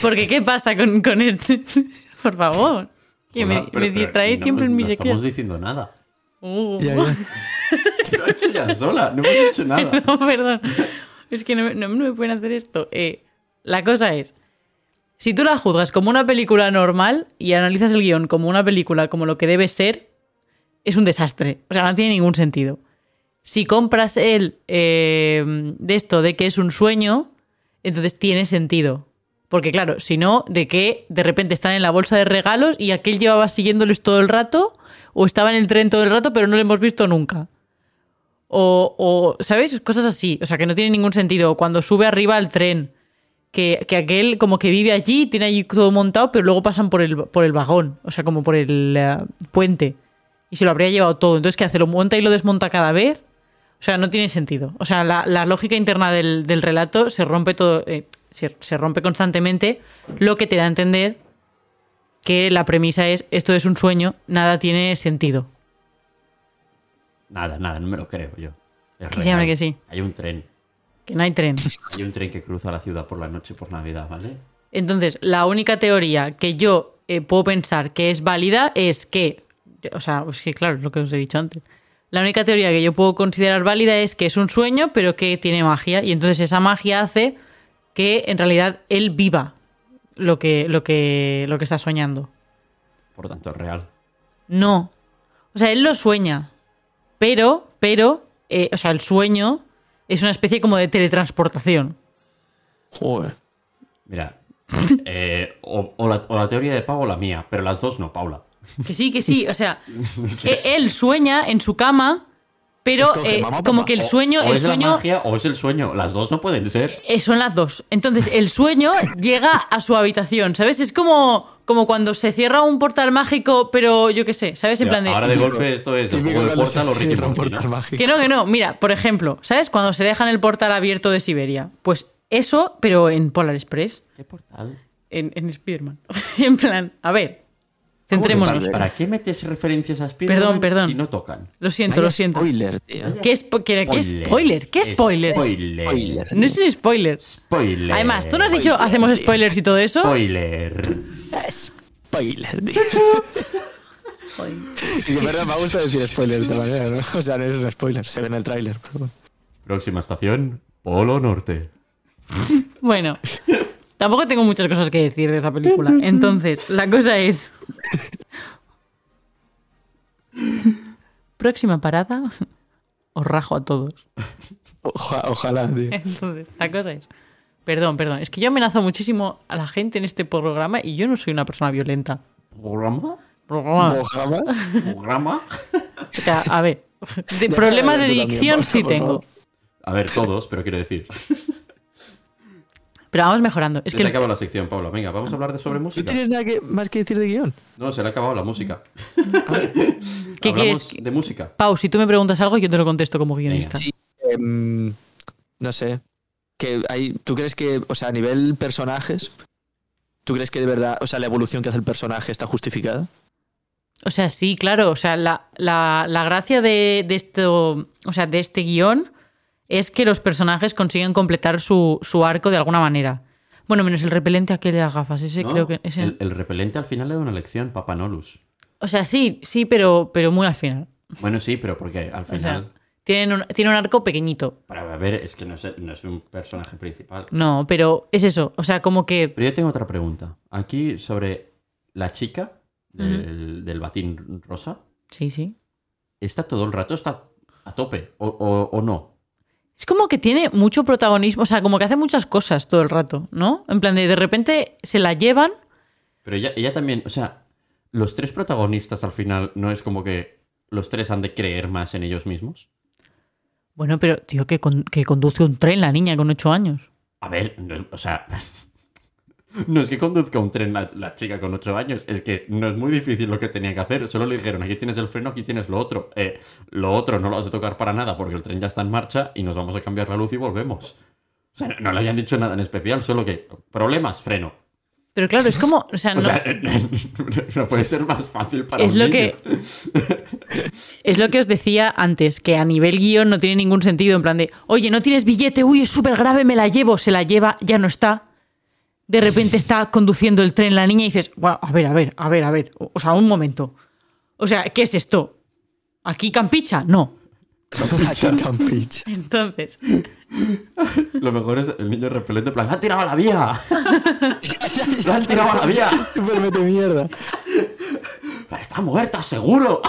Porque qué pasa con, con este por favor que me, Hola, pero- me pero distraéis no- siempre en mi No sección estamos diciendo nada. Uh. Ya, ya. Lo he hecho ya sola. No hemos hecho nada. No, perdón. Es que no, me- no me pueden hacer esto. Eh, la cosa es, si tú la juzgas como una película normal y analizas el guion como una película como lo que debe ser, es un desastre. O sea, no tiene ningún sentido. Si compras el eh, de esto de que es un sueño, entonces tiene sentido. Porque claro, si no, de que de repente están en la bolsa de regalos y aquel llevaba siguiéndoles todo el rato, o estaba en el tren todo el rato, pero no lo hemos visto nunca. O, o, ¿sabes? Cosas así. O sea, que no tiene ningún sentido. Cuando sube arriba al tren, que, que aquel como que vive allí, tiene allí todo montado, pero luego pasan por el, por el vagón. O sea, como por el eh, puente. Y se lo habría llevado todo. Entonces, ¿qué hace? ¿Lo monta y lo desmonta cada vez? O sea, no tiene sentido. O sea, la, la lógica interna del, del relato se rompe todo. eh, se, se rompe constantemente, lo que te da a entender que la premisa es esto es un sueño, nada tiene sentido. Nada, nada, no me lo creo yo. Es Que real. que sí. Hay un tren. Que no hay tren. Hay un tren que cruza la ciudad por la noche por Navidad, ¿vale? Entonces, la única teoría que yo eh, puedo pensar que es válida es que, o sea, es que claro, es lo que os he dicho antes. La única teoría que yo puedo considerar válida es que es un sueño, pero que tiene magia. Y entonces esa magia hace que en realidad él viva lo que, lo que, lo que está soñando. Por lo tanto, es real. No. O sea, él lo sueña. Pero, pero, eh, o sea, el sueño es una especie como de teletransportación. Joder. Mira, eh, o, o la, o la teoría de Pau o la mía, pero las dos no, Paula. Que sí, que sí. O sea, e- él sueña en su cama pero Escoge, eh, mamá o como que el O- sueño, o, el es la sueño magia o es el sueño. Las dos no pueden ser. eh, son las dos. Entonces, el sueño llega a su habitación, ¿sabes? Es como, como cuando se cierra un portal mágico, pero yo qué sé, ¿sabes? En Ya, plan de... Ahora de golpe esto es el juego de Portal o Ricky Morty, portal ¿no? mágico. Que no, que no. Mira, por ejemplo, ¿sabes? Cuando se dejan el portal abierto de Siberia. Pues eso, pero en Polar Express. ¿Qué portal? En, en Spider-Man. en plan, a ver. Centrémonos. ¿Para qué metes referencias a Spider-Man Perdón, perdón. si no tocan? Lo siento, Vaya lo siento. Spoiler, tío. ¿Qué, es, po- qué- spoiler? ¿Qué spoiler? Spoiler. Spoiler. No es un spoiler. Spoiler. Además, tú no has dicho hacemos spoilers y todo eso. Spoiler. Spoiler, tío. Sí, en verdad me gusta decir spoiler de esta manera, ¿no? O sea, no es un spoiler, se ve en el tráiler. pero. Próxima estación, Polo Norte. Bueno, tampoco tengo muchas cosas que decir de esa película. Entonces, la cosa es. Próxima parada. Os rajo a todos. Oja- ojalá, tío. Entonces, la cosa es. Perdón, perdón. Es que yo amenazo muchísimo a la gente en este programa y yo no soy una persona violenta. ¿Programa? Programa. Ojalá. ¿Programa? O sea, a ver. de problemas de dicción sí tengo. A ver, todos, pero quiero decir. Pero vamos mejorando. Es se que te el- acabado la sección, Pablo. Venga, vamos a hablar de sobre ¿No música. tienes nada que, más que decir de guion? No, se le ha acabado la música. ¿Qué Hablamos quieres? de música. Pau, si tú me preguntas algo, yo te lo contesto como guionista. Sí. Em, no sé. Que hay, ¿Tú crees que, o sea, a nivel personajes, ¿tú crees que de verdad, o sea, la evolución que hace el personaje está justificada? O sea, sí, claro. O sea, la, la- la gracia de, de esto, o sea, de este guion es que los personajes consiguen completar su, su arco de alguna manera. Bueno, menos el repelente aquel de las gafas. Ese ¿no? creo que. ese- el, el repelente al final le da una lección, Papanolus. O sea, sí, sí, pero, pero muy al final. Bueno, sí, pero porque al O sea, final. un- tiene un arco pequeñito. Para ver, es que no es, no es un personaje principal. No, pero es eso. O sea, como que. Pero yo tengo otra pregunta. Aquí sobre la chica del, del batín rosa. Sí, sí. ¿Está todo el rato? ¿Está a tope? ¿O, o- o no? Es como que tiene mucho protagonismo. O sea, como que hace muchas cosas todo el rato, ¿no? En plan de de repente se la llevan. Pero ella, ella también, o sea, los tres protagonistas al final no es como que los tres han de creer más en ellos mismos. Bueno, pero, tío, que, con- que conduce un tren la niña con ocho años. A ver, o sea, no es que conduzca un tren la, la chica con ocho años, es que no es muy difícil lo que tenía que hacer. Solo le dijeron, aquí tienes el freno, aquí tienes lo otro. Eh, lo otro no lo vas a tocar para nada porque el tren ya está en marcha y nos vamos a cambiar la luz y volvemos. O sea, no, no le habían dicho nada en especial, solo que problemas, freno. Pero claro, es como. O sea, O no, sea, no puede ser más fácil para es un lo niño. que. Es lo que os decía antes, que a nivel guion no tiene ningún sentido. En plan de, oye, no tienes billete, uy, es súper grave, me la llevo, se la lleva, ya no está. De repente está conduciendo el tren la niña y dices, "Guau, a ver, a ver, a ver, a ver. O sea, un momento. O sea, ¿qué es esto? ¿Aquí campicha? No. Aquí en Campich. Entonces, Lo mejor es el niño repelente, en plan, ¡la han tirado a la vía! ¡La han tirado a la vía! Súper mete mierda. ¡Está muerta, seguro!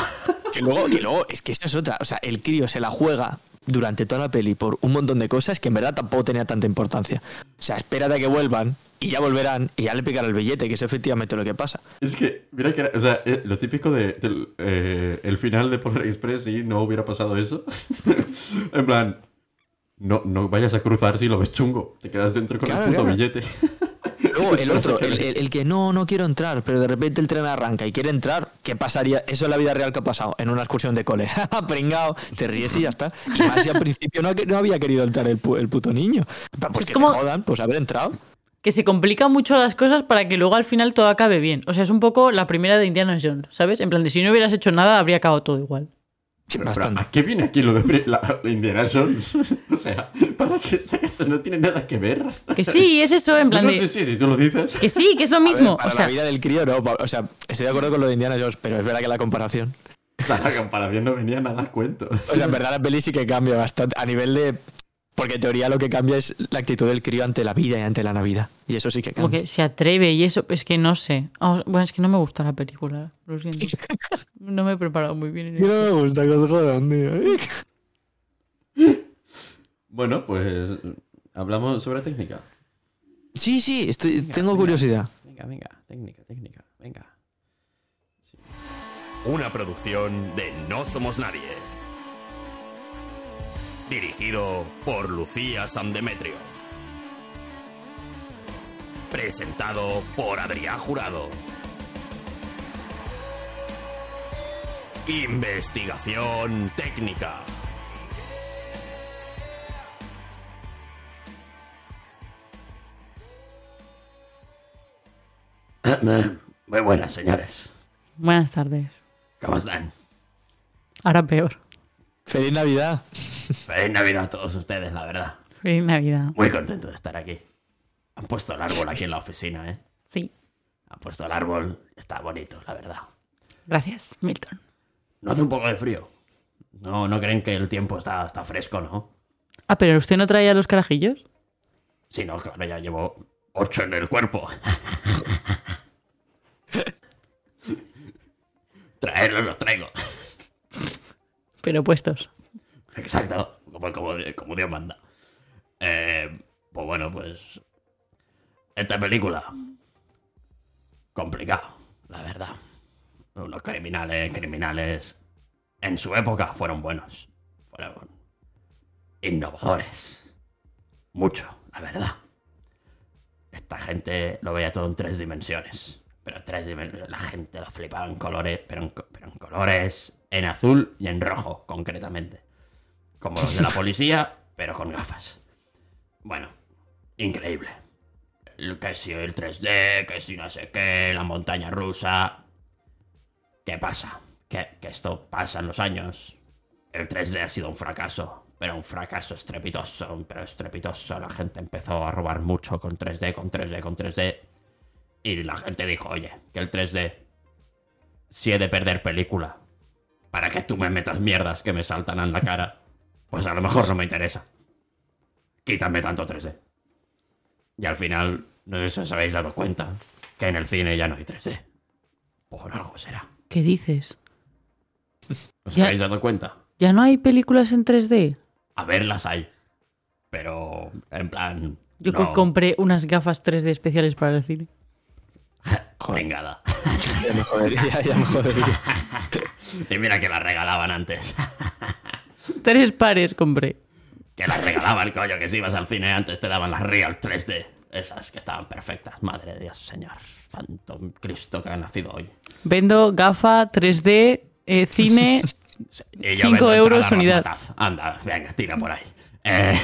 Que luego, que luego, es que eso es otra. O sea, el crío se la juega durante toda la peli por un montón de cosas que en verdad tampoco tenía tanta importancia. O sea, espérate a que vuelvan y ya volverán y ya le picará el billete, que es efectivamente lo que pasa. Es que, mira que, era- o sea, eh, lo típico de, del, eh, el final de Polar Express, si no hubiera pasado eso. en plan, no, no vayas a cruzar si lo ves chungo. Te quedas dentro con Claro, el puto claro. billete. Luego, el otro, el, el- el que no, no quiero entrar, pero de repente el tren arranca y quiere entrar, ¿qué pasaría? Eso es la vida real que ha pasado en una excursión de cole. Pringao, te ríes y ya está. Y más si al principio no, no había querido entrar el, pu- el puto niño. Es como- te jodan, pues haber entrado. que se complican mucho las cosas para que luego al final todo acabe bien. O sea, es un poco la primera de Indiana Jones, ¿sabes? En plan de si no hubieras hecho nada, habría acabado todo igual. Sí, Pero, bastante. ¿A qué viene aquí lo de la, la Indiana Jones? o sea, ¿para qué sacas? No tiene nada que ver. Que sí, es eso, en plan No, de... sí, sí, si tú lo dices. Que sí, que es lo ver, mismo. para o sea, la vida del crío, no. O sea, estoy de acuerdo con lo de Indiana Jones, pero es verdad que la comparación. La comparación no venía nada a cuento. O sea, en verdad la peli sí que cambia bastante a nivel de. Porque en teoría lo que cambia es la actitud del crío ante la vida y ante la Navidad. Y eso sí que cambia. que se atreve y eso, es que no sé. Ah, bueno, es que no me gusta la película, lo siento. No me he preparado muy bien. en no me gusta que os jodan, tío. Bueno, pues hablamos sobre técnica. Sí, sí, estoy, Venga, tengo venga. curiosidad. Venga, venga, técnica, técnica, venga. Una producción de No Somos Nadie. Dirigido por Lucía San Demetrio. Presentado por Adrián Jurado. Investigación técnica. Muy buenas, señores. Buenas tardes. ¿Cómo están? Ahora peor. ¡Feliz Navidad! Feliz Navidad a todos ustedes, la verdad. Feliz Navidad. Muy contento de estar aquí. Han puesto el árbol aquí en la oficina, ¿eh? Sí. Han puesto el árbol. Está bonito, la verdad. Gracias, Milton. ¿No hace un poco de frío? No, no creen que el tiempo está, está fresco, ¿no? Ah, pero ¿usted no traía los carajillos? Sí, no, claro, ya llevo ocho en el cuerpo. Traerlos los traigo. Pero puestos. Exacto, como, como, como Dios manda. Eh, pues bueno, pues. Esta película. Complicado, la verdad. Unos criminales, criminales. En su época fueron buenos. Fueron innovadores. Mucho, la verdad. Esta gente lo veía todo en tres dimensiones. Pero tres dimensiones. La gente lo flipaba en colores, pero en, co- pero en colores. En azul y en rojo, concretamente. Como los de la policía, pero con gafas. Bueno, increíble. Que si el 3D, que si no sé qué, la montaña rusa. ¿Qué pasa? Que, que esto pasa en los años. El 3D ha sido un fracaso, pero un fracaso estrepitoso, pero estrepitoso. La gente empezó a robar mucho con 3D, con 3D, con 3D. Y la gente dijo, oye, que el 3D, si he de perder película, para que tú me metas mierdas que me saltan en la cara, pues a lo mejor no me interesa. Quítame tanto 3D. Y al final, no sé si os habéis dado cuenta que en el cine ya no hay 3D. Por algo será. ¿Qué dices? ¿Os Ya- habéis dado cuenta? ¿Ya no hay películas en 3D? A verlas hay. Pero, en plan. Yo no, que compré unas gafas 3D especiales para el cine. Pringada. Ya me jodería, ya me jodería. Y mira que las regalaban antes. Tres pares compré. Que las regalaban, coño, que si ibas al cine antes te daban las Real 3D. Esas que estaban perfectas. Madre de Dios, señor. Santo Cristo que ha nacido hoy. Vendo gafa 3D, eh, cine. Y yo Cinco vendo euros entrada unidad. Anda, venga, tira por ahí. Eh,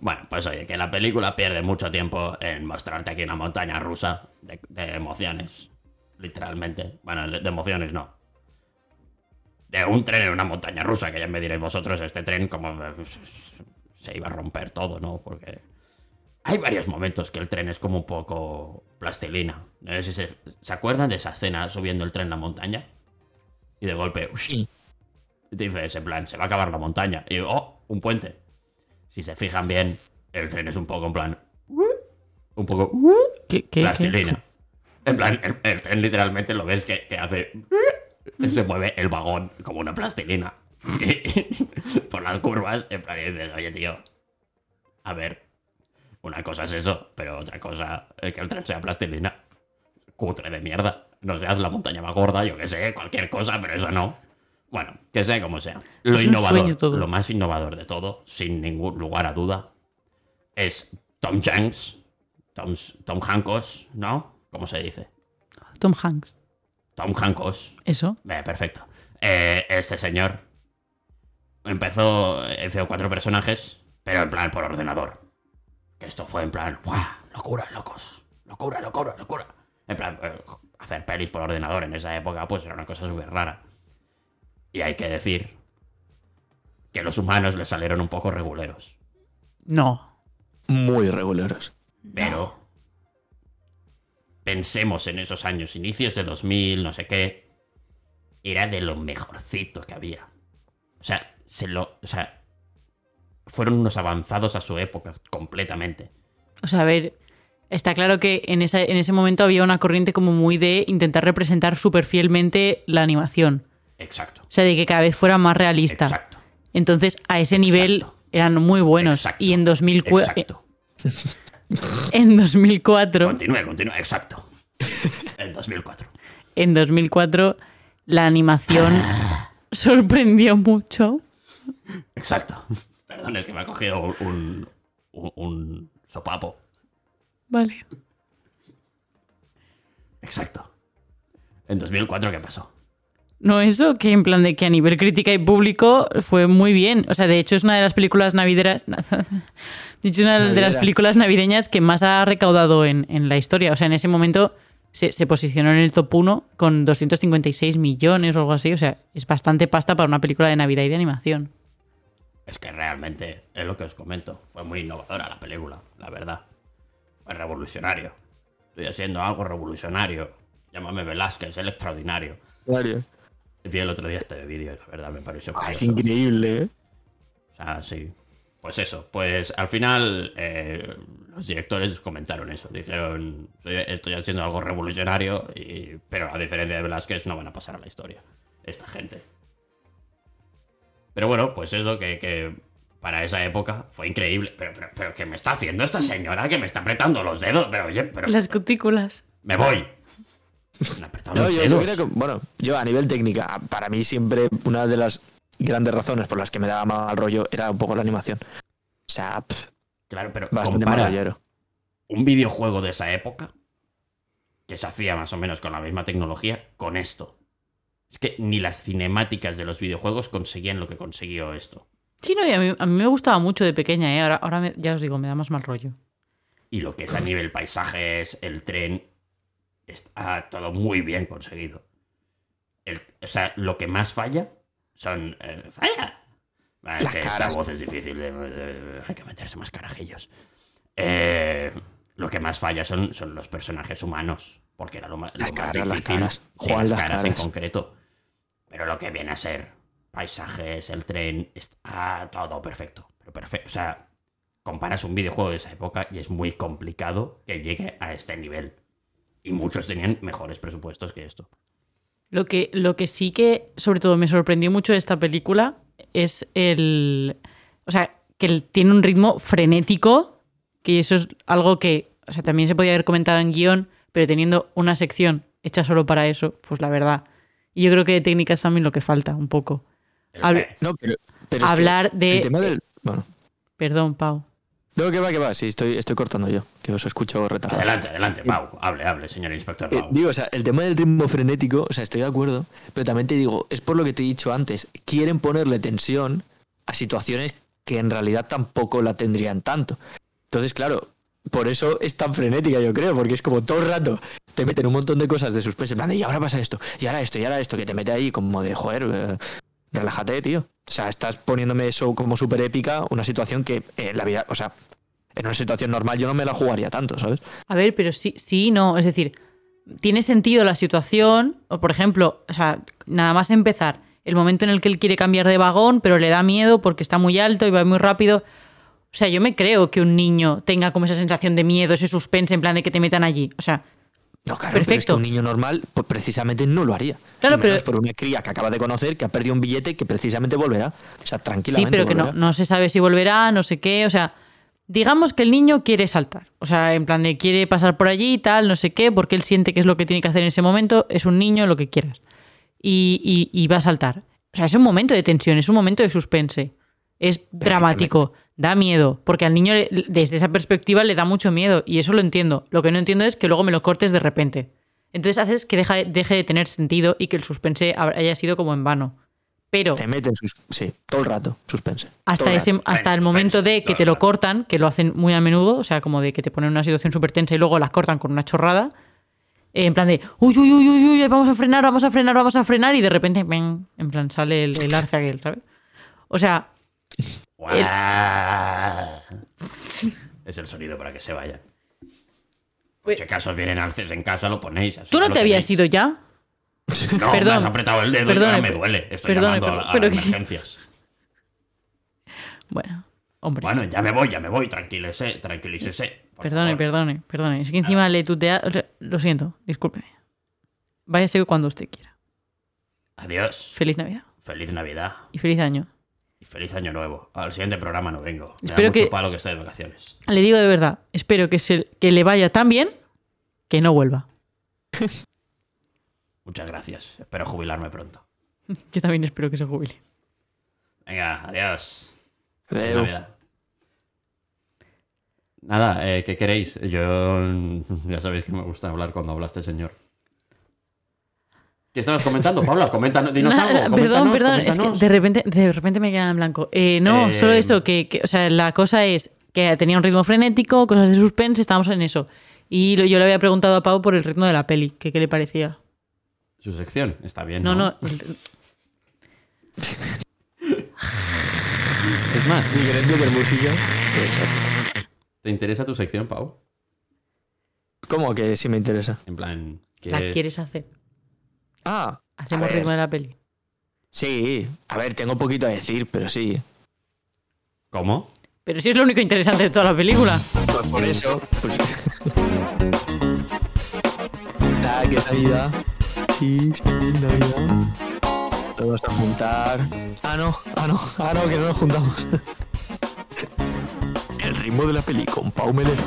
bueno, pues oye, que la película pierde mucho tiempo en mostrarte aquí una montaña rusa de, de emociones. Literalmente. Bueno, de emociones no. De un tren en una montaña rusa, que ya me diréis vosotros, este tren como eh, se iba a romper todo, ¿no? Porque hay varios momentos que el tren es como un poco plastilina. No sé si se, ¿se acuerdan de esa escena subiendo el tren la montaña? Y de golpe, ush, dices, en plan, se va a acabar la montaña. Y oh, un puente. Si se fijan bien, el tren es un poco en plan. Un poco ¿Qué, qué, qué? plastilina. En plan, el, el tren literalmente lo ves que, que hace. Se mueve el vagón como una plastilina. Por las curvas, en plan, y dices, oye, tío. A ver, una cosa es eso, pero otra cosa es que el tren sea plastilina. Cutre de mierda. No seas la montaña más gorda, yo que sé, cualquier cosa, pero eso no. Bueno, que sea como sea. Lo Es innovador, todo. lo más innovador de todo, sin ningún lugar a duda, es Tom Hanks, Tom, Tom Hankos, ¿no? ¿Cómo se dice? Tom Hanks. Tom Hankos. Eso. Eh, perfecto. Eh, este señor empezó, hizo cuatro personajes, pero en plan por ordenador. Que esto fue en plan, ¡guau! Locura, locos. Locura, locura, locura. En plan, eh, hacer pelis por ordenador en esa época, pues era una cosa súper rara. Y hay que decir que los humanos le salieron un poco reguleros. No. Muy regulares. Pero pensemos en esos años, inicios de 2000, no sé qué, era de lo mejorcito que había. O sea, se lo, o sea, fueron unos avanzados a su época completamente. O sea, a ver, está claro que en, esa, en ese momento había una corriente como muy de intentar representar súper fielmente la animación. Exacto. O sea, de que cada vez fuera más realista. Exacto. Entonces, a ese nivel eran muy buenos. Exacto. Y en, 2004, Exacto. en 2004, Continúe, continúe. Exacto. En 2004. en 2004, la animación sorprendió mucho. Exacto. Perdón, es que me ha cogido un, un, un sopapo. Vale. Exacto. En 2004, ¿qué pasó? No, eso, que en plan de que a nivel crítica y público fue muy bien. O sea, de hecho es una de las películas navideras. de hecho, es una de las películas navideñas que más ha recaudado en, en la historia. O sea, en ese momento se, se posicionó en el top 1 con 256 millones o algo así. O sea, es bastante pasta para una película de Navidad y de animación. Es que realmente, es lo que os comento, fue muy innovadora la película, la verdad. Fue revolucionario. Estoy haciendo algo revolucionario. Llámame Velázquez, el extraordinario. Mario. Vi el otro día este vídeo la verdad me pareció Ah, es increíble, ¿eh? O sea, sí. Pues eso, pues al final eh, los directores comentaron eso. Dijeron, "Soy- estoy haciendo algo revolucionario, y, pero a diferencia de Velázquez no van a pasar a la historia. Esta gente. Pero bueno, pues eso que, que para esa época fue increíble. Pero, pero, pero ¿qué me está haciendo esta señora? Que me está apretando los dedos. Pero oye, pero... Las cutículas. Me voy. No, yo, yo dedos. creo que, bueno, yo a nivel técnica, para mí siempre una de las grandes razones por las que me daba mal rollo era un poco la animación. O sea, pff, Claro, pero bastante compara un videojuego de esa época, que se hacía más o menos con la misma tecnología, con esto. Es que ni las cinemáticas de los videojuegos conseguían lo que consiguió esto. Sí, no, y a mí, a mí me gustaba mucho de pequeña, ¿eh? Ahora, ahora me- ya os digo, me da más mal rollo. Y lo que es a nivel paisajes, el tren, está todo muy bien conseguido. El- o sea, lo que más falla son... eh, ¡Falla! Las que esta voz es difícil, de- de- hay que meterse más carajillos. Eh, lo que más falla son, son los personajes humanos, porque era lo más, lo Las más caras, las difícil. caras. Juan, las las caras en concreto. Pero lo que viene a ser paisajes, el tren, está todo perfecto. Pero perfecto. O sea, comparas un videojuego de esa época y es muy complicado que llegue a este nivel. Y muchos tenían mejores presupuestos que esto. Lo que, lo que sí que, sobre todo, me sorprendió mucho de esta película es el. O sea, que el- tiene un ritmo frenético, que eso es algo que, o sea, también se podía haber comentado en guion, pero teniendo una sección hecha solo para eso, pues la verdad. Y yo creo que de técnicas también lo que falta, un poco. El Hab- que- No, pero, pero es que Hablar el de. tema del- Bueno, Perdón, Pau. No, que va, que va, sí, estoy, estoy cortando yo, que os escucho retardado. Adelante, adelante, Pau. Hable, hable, señor inspector Eh, Pau. digo, o sea, el tema del ritmo frenético, o sea, estoy de acuerdo, pero también te digo, es por lo que te he dicho antes, quieren ponerle tensión a situaciones que en realidad tampoco la tendrían tanto. Entonces, claro, por eso es tan frenética, yo creo, porque es como todo el rato te meten un montón de cosas de suspense, en plan y ahora pasa esto, y ahora esto, y ahora esto, que te mete ahí como de, joder, eh, relájate, tío. O sea, estás poniéndome eso como súper épica, una situación que en la vida, o sea, en una situación normal yo no me la jugaría tanto, ¿sabes? A ver, pero sí, sí, no. Es decir, tiene sentido la situación, o por ejemplo, o sea, nada más empezar, el momento en el que él quiere cambiar de vagón, pero le da miedo porque está muy alto y va muy rápido. O sea, yo me creo que un niño tenga como esa sensación de miedo, ese suspense en plan de que te metan allí. O sea, No, claro, pero es que Perfecto. un niño normal pues, precisamente no lo haría. Claro, menos pero- por una cría que acaba de conocer, que ha perdido un billete que precisamente volverá. O sea, sí, tranquilamente. pero que no, no se sabe si volverá, no sé qué. O sea, digamos que el niño quiere saltar. O sea, en plan de quiere pasar por allí y tal, no sé qué, porque él siente que es lo que tiene que hacer en ese momento. Es un niño, lo que quieras. Y, y- y va a saltar. O sea, es un momento de tensión, es un momento de suspense. Es dramático, da miedo, porque al niño desde esa perspectiva le da mucho miedo y eso lo entiendo. Lo que no entiendo es que luego me lo cortes de repente. Entonces haces que deja- deje de tener sentido y que el suspense haya sido como en vano. Pero Te meten. Sí, todo el rato, suspense. hasta, ese, rato. hasta el Suspense, momento de que te lo cortan, que lo hacen muy a menudo, o sea, como de que te ponen en una situación súper tensa y luego la cortan con una chorrada. eh, en plan de, uy, uy, uy, uy, uy, vamos a frenar, vamos a frenar, vamos a frenar, y de repente, ¡ping! en plan, sale el, el arce aquel, ¿sabes? O sea, Es el sonido para que se vayan. Pues- si acaso vienen alces en casa, lo ponéis. así ¿tú no te habías ido ya? No, Perdón. me has apretado el dedo y Perdone, ahora me duele. Estoy perdone, llamando a, a pero las que- emergencias. Bueno, hombre. Bueno, ya me voy, ya me voy. Tranquilícese, tranquilícese. perdone, favor. perdone, perdone. Es que encima le tutea. Lo siento, discúlpeme. Váyase cuando usted quiera. Adiós. Feliz Navidad Feliz Navidad y feliz año. Y feliz Año Nuevo. Al siguiente programa no vengo. Me da Espero mucho que- palo que esté de vacaciones. Le digo de verdad, espero que, se, que le vaya tan bien que no vuelva. Muchas gracias. Espero jubilarme pronto. Yo también espero que se jubile. Venga, adiós. Navidad. Nada, eh, ¿qué queréis? Yo ya sabéis que me gusta hablar cuando habla este señor. ¿Qué estabas comentando, Paula? Coméntanos, dinos Nada, algo. perdón, coméntanos, perdón, es que de repente, de repente me queda en blanco. Eh, no, Eh, solo eso, que, que- o sea, la cosa es que tenía un ritmo frenético, cosas de suspense, estábamos en eso. Y lo- yo le había preguntado a Pau por el ritmo de la peli, que qué le parecía. Su sección, está bien. No, No, no, el- Es más, ¿te interesa tu sección, Pau? ¿Cómo que sí me interesa? En plan, la ¿quieres- quieres hacer. Ah, Hacemos ritmo de la peli. sí. A ver, tengo poquito a decir, pero sí. ¿Cómo? Pero si es lo único interesante de toda la película. Pues por eso. Pues... Ah, que es Navidad. Sí, sí, Navidad. Vamos a juntar. Ah, no, ah, no, ah, no, que no nos juntamos. El ritmo de la peli con Pau Melero.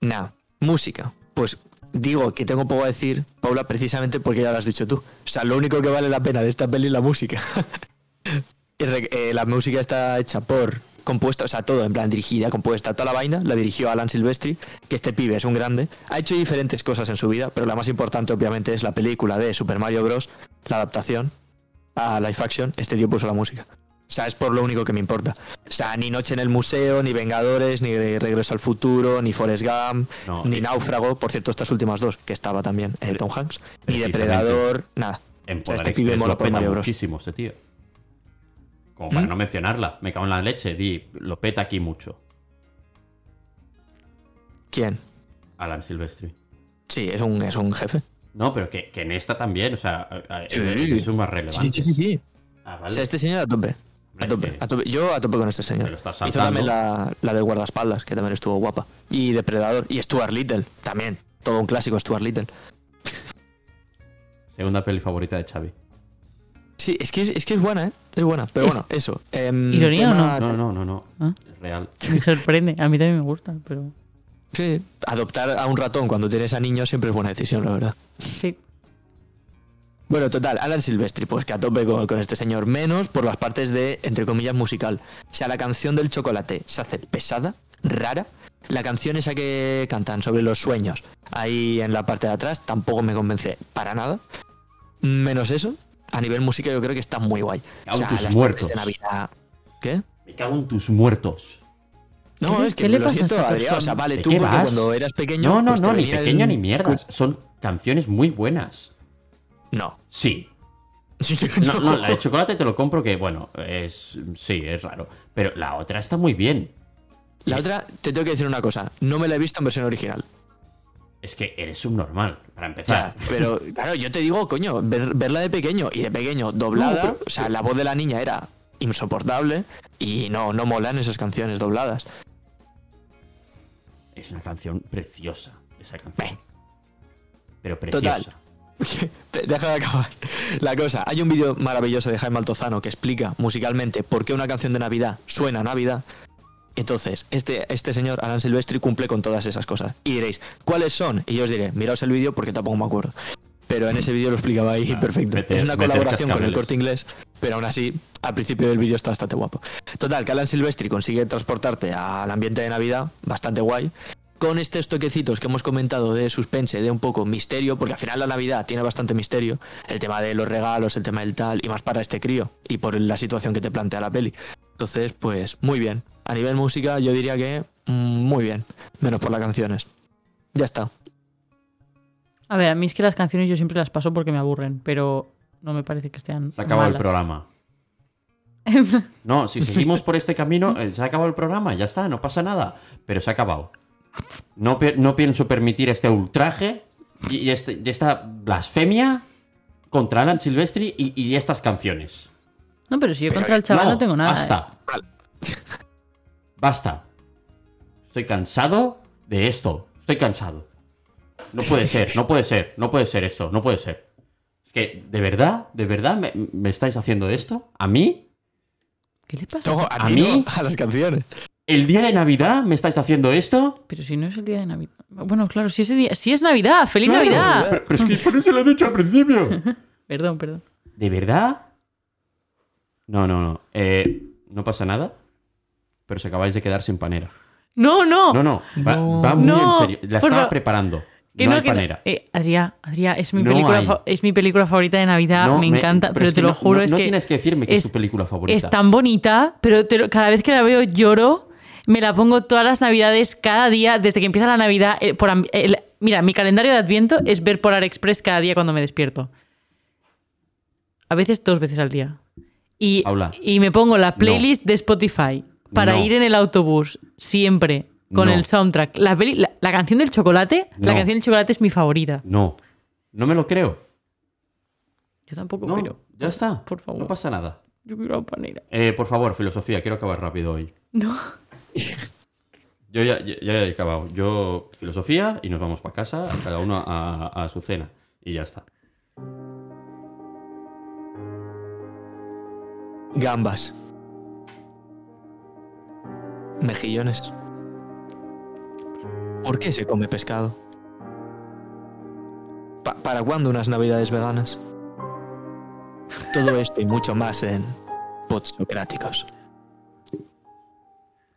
Nah, música. Pues digo que tengo poco a decir, Paula, precisamente porque ya lo has dicho tú. O sea, lo único que vale la pena de esta peli es la música. Eh, la música está hecha por compuesta, o sea, todo en plan dirigida, compuesta, toda la vaina, la dirigió Alan Silvestri, que este pibe es un grande. Ha hecho diferentes cosas en su vida, pero la más importante obviamente es la película de Super Mario Bros, la adaptación a live action, este tío puso la música. O sea, es por lo único que me importa. O sea, ni Noche en el Museo, ni Vengadores, ni Regreso al Futuro, ni Forrest Gump, No, ni eh, Náufrago, por cierto, estas últimas dos, que estaba también eh, Tom Hanks, ni. Depredador, nada. En O sea, este pibe mola lo por peta Mario Bros. muchísimo este tío. Como para ¿Mm? no mencionarla. Me cago en la leche. Di, lo peta aquí mucho. ¿Quién? Alan Silvestri. Sí, es un, es un jefe. No, pero que, que en esta también, o sea, Sí. es, es un más relevante. sí. Ah, O sea, este señor a tope. Hombre, A tope, es que- a tope. Yo a tope con este señor. Hizo también la, la de guardaespaldas, que también estuvo guapa. Y Depredador. Y Stuart Little, también. Todo un clásico, Stuart Little. Segunda peli favorita de Xavi. Sí, es que es, es que es buena, ¿eh? Es buena. Pero ¿Es bueno, eso. em, ironía o No, no, no, no. ¿Ah? Es real. Me sorprende. A mí también me gusta, pero. Sí, adoptar a un ratón cuando tienes a niños siempre es buena decisión, la verdad. Sí. Bueno, total, Alan Silvestri, pues que a tope con, con este señor, menos por las partes de, entre comillas, musical. O sea, la canción del chocolate se hace pesada, rara. La canción esa que cantan sobre los sueños, ahí en la parte de atrás, tampoco me convence para nada. Menos eso, a nivel música yo creo que está muy guay. Cago en tus las muertos. partes de Navidad... ¿Qué? Me cago en tus muertos. No, ¿Qué le- es que qué le lo siento, Adrián. O sea, vale, ¿De tú qué porque vas? cuando eras pequeño... No, no, pues no, ni el- pequeña ni mierdas. Son canciones muy buenas. No. Sí. No, no, la de chocolate te lo compro que, bueno, es. Sí, es raro. Pero la otra está muy bien. La otra, te tengo que decir una cosa. No me la he visto en versión original. Es que eres subnormal, para O empezar. sea, pero claro, yo te digo, coño, ver- verla de pequeño y de pequeño doblada, No, pero- o sea, la voz de la niña era insoportable y no, no molan esas canciones dobladas. Es una canción preciosa, esa canción. Beh. Pero preciosa. Deja de acabar. La cosa, hay un vídeo maravilloso de Jaime Altozano que explica musicalmente por qué una canción de Navidad suena a Navidad. Entonces, este, este señor, Alan Silvestri, cumple con todas esas cosas. Y diréis, ¿cuáles son? Y yo os diré, miraos el vídeo porque tampoco me acuerdo. Pero en ese vídeo lo explicaba ahí Ah, perfecto. meter- es una colaboración con el corte inglés, pero aún así, al principio del vídeo está bastante guapo. Total, que Alan Silvestri consigue transportarte al ambiente de Navidad, bastante guay. Con estos toquecitos que hemos comentado de suspense, de un poco misterio, porque al final la Navidad tiene bastante misterio. El tema de los regalos, el tema del tal, y más para este crío, y por la situación que te plantea la peli. Entonces, pues, muy bien. A nivel música, yo diría que mm, muy bien. Menos por las canciones. Ya está. A ver, a mí es que las canciones yo siempre las paso porque me aburren, pero no me parece que estén. Se ha acabado el programa. No, si seguimos por este camino, eh, se ha acabado el programa, ya está, no pasa nada. Pero se ha acabado. No, no pienso permitir este ultraje y, y este- y esta blasfemia contra Alan Silvestri y, y estas canciones. No, pero si yo contra el chaval no, tengo nada. ¿eh? Basta. Basta. Estoy cansado de esto. Estoy cansado. No puede ser, no puede ser, no puede ser esto, no puede ser. Es que, ¿de verdad? ¿De verdad me, me estáis haciendo esto? ¿A mí? ¿Qué le pasa? a No, a, ¿A ti mí? no, a las canciones. ¿El día de Navidad me estáis haciendo esto? Pero si no es el día de Navidad. Bueno, claro, si es, el día... si es Navidad, ¡feliz Claro, Navidad! Pero, pero es que por eso lo he dicho al principio. Perdón, perdón. ¿De verdad? No, no, no. Eh, no pasa nada. Pero se acabáis de quedar sin panera. No, no. No, no. Va, No. va muy No, en serio. La por estaba preparando. Que no, no, hay que no. panera. Eh, Adrià, Adrià, es mi, No película es mi película favorita de Navidad, No, me encanta, pero, te que lo no- juro, no, es no que tienes que decirme que es, es- tu película favorita. es tan bonita, pero te lo- cada vez que la veo lloro. Me la pongo todas las Navidades, cada día, desde que empieza la Navidad. eh, por am- el- mira, mi calendario de Adviento es ver Polar Express cada día cuando me despierto. A veces dos veces al día. Y, Paula. y me pongo la playlist de Spotify para No. ir en el autobús, siempre, con No. el soundtrack. La, peli- la, la canción del chocolate, la canción del chocolate es mi favorita. No. No me lo creo. Yo tampoco No. Ya está. por favor. No pasa nada. Yo quiero panera. Eh, por favor, filosofía, quiero acabar rápido hoy. No. Yo ya, ya- ya he acabado. Yo, filosofía, y nos vamos para casa, cada uno a, su cena. Y ya está. Gambas. Mejillones. ¿Por qué se come pescado? Pa- ¿Para cuándo unas navidades veganas? Todo esto y mucho más en Podsocráticos.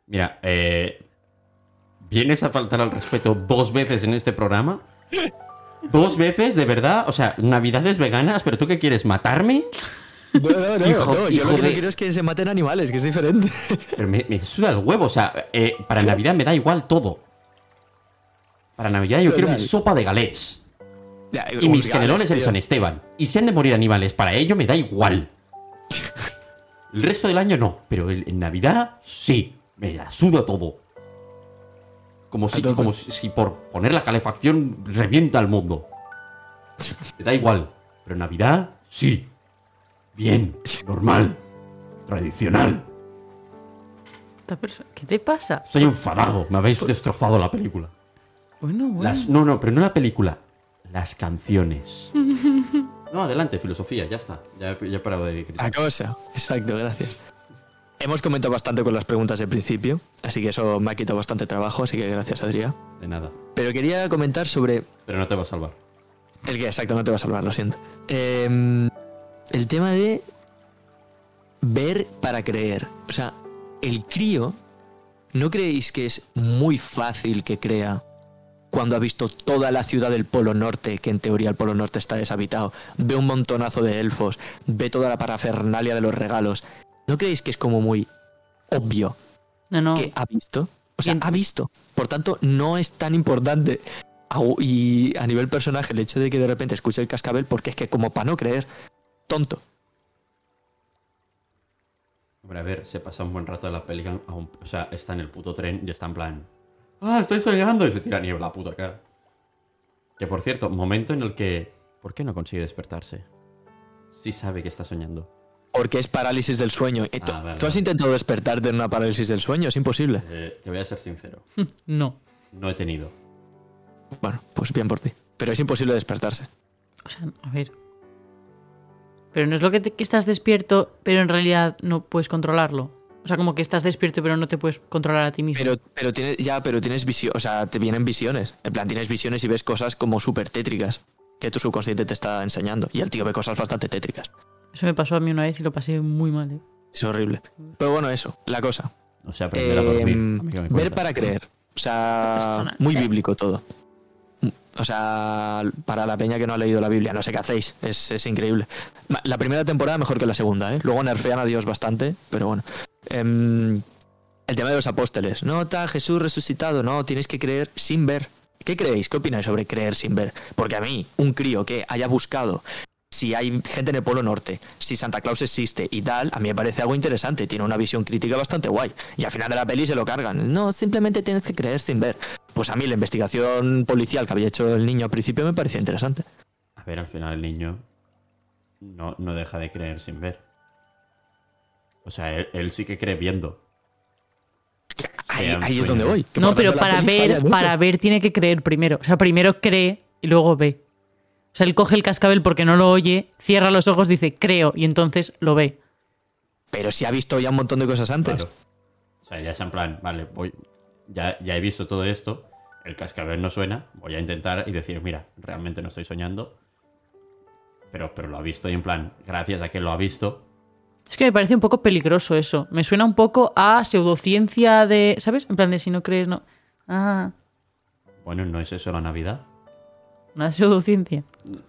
Mira, eh, ¿vienes a faltar al respeto dos veces en este programa? ¿Dos veces, de verdad? O sea, navidades veganas, pero tú qué quieres, matarme? No, no, no, Hijo- no, yo hijo lo que no quiero es que se maten animales, que es diferente. Pero me, me suda el huevo, o sea, eh, para Navidad me da igual todo. Para Navidad yo quiero mi sopa de galets. Ya, Y mis uy, canelones en. San Esteban. Y si han de morir animales, para ello me da igual. El resto del año no, pero en Navidad sí. Me la suda todo. Como si, como si, si por poner la calefacción revienta el mundo. Me da igual. Pero en Navidad sí. Bien, normal, tradicional. Esta persona- ¿Qué te pasa? Estoy enfadado. Me habéis destrozado la película. Bueno, bueno. Las, no, no, pero no la película. Las canciones. No, adelante, filosofía, ya está. Ya, he- ya he parado de La criticar. cosa, exacto, gracias. Hemos comentado bastante con las preguntas del principio, así que eso me ha quitado bastante trabajo, así que gracias, Adrián. De nada. Pero quería comentar sobre Pero no te va a salvar. el que, exacto, no te vas a hablar, lo siento. Em, el tema de ver para creer. O sea, el crío, ¿no creéis que es muy fácil que crea cuando ha visto toda la ciudad del Polo Norte, que en teoría el Polo Norte está deshabitado, ve un montonazo de elfos, ve toda la parafernalia de los regalos? ¿No creéis que es como muy obvio No, no. que ha visto. O sea, Bien. ha visto. Por tanto, no es tan importante. Y a nivel personaje, el hecho de que de repente escuche el cascabel, porque es que como para no creer, tonto. Hombre, a ver, se pasa un buen rato de la peli. O sea, está en el puto tren y está en plan. ¡Ah, estoy soñando! Y se tira niebla a la puta cara. Que por cierto, momento en el que. ¿Por qué no consigue despertarse? Sí sabe que está soñando. Porque es parálisis del sueño. Eh, ¿Tú, Ah, vale, tú has intentado despertarte en una parálisis del sueño? Es imposible. Eh, te voy a ser sincero. No. No he tenido. Bueno, pues bien por ti. Pero es imposible despertarse. O sea, a ver. Pero no es lo que, te- que estás despierto, pero en realidad no puedes controlarlo. O sea, como que estás despierto, pero no te puedes controlar a ti mismo. Pero, pero tienes, ya, pero tienes visión, o sea, te vienen visiones. En plan, tienes visiones y ves cosas como súper tétricas que tu subconsciente te está enseñando. Y el tío ve cosas bastante tétricas. Eso me pasó a mí una vez y lo pasé muy mal. ¿eh? Es horrible. Pero bueno, eso, la cosa. O sea, aprender a dormir. Em, ver para creer. O sea, muy bíblico todo. O sea, para la peña que no ha leído la Biblia, no sé qué hacéis. Es, es increíble. La primera temporada mejor que la segunda, ¿eh? Luego nerfean a Dios bastante, pero bueno. Em, el tema de los apóstoles. No, está Jesús resucitado. No, tienes que creer sin ver. ¿Qué creéis? ¿Qué opináis sobre creer sin ver? Porque a mí, un crío que haya buscado si hay gente en el Polo Norte, si Santa Claus existe y tal, a mí me parece algo interesante. Tiene una visión crítica bastante guay. Y al final de la peli se lo cargan. No, simplemente tienes que creer sin ver. Pues a mí la investigación policial que había hecho el niño al principio me parecía interesante. A ver, al final el niño no, no deja de creer sin ver. O sea, él, él sí que cree viendo. Ahí, es donde voy. que No, pero para ver, para ver tiene que creer primero. O sea, primero cree y luego ve. O sea, él coge el cascabel porque no lo oye, cierra los ojos, dice creo y entonces lo ve. Pero si ha visto ya un montón de cosas antes. Claro. O sea, ya es en plan, vale, voy. Ya, ya he visto todo esto. El cascabel no suena. Voy a intentar y decir, mira, realmente no estoy soñando. pero, pero lo ha visto y en plan, gracias a que lo ha visto, Es que me parece un poco peligroso eso. Me suena un poco a pseudociencia de. ¿Sabes? En plan de si no crees, no. Ah, bueno, ¿no es eso la Navidad? una pseudociencia.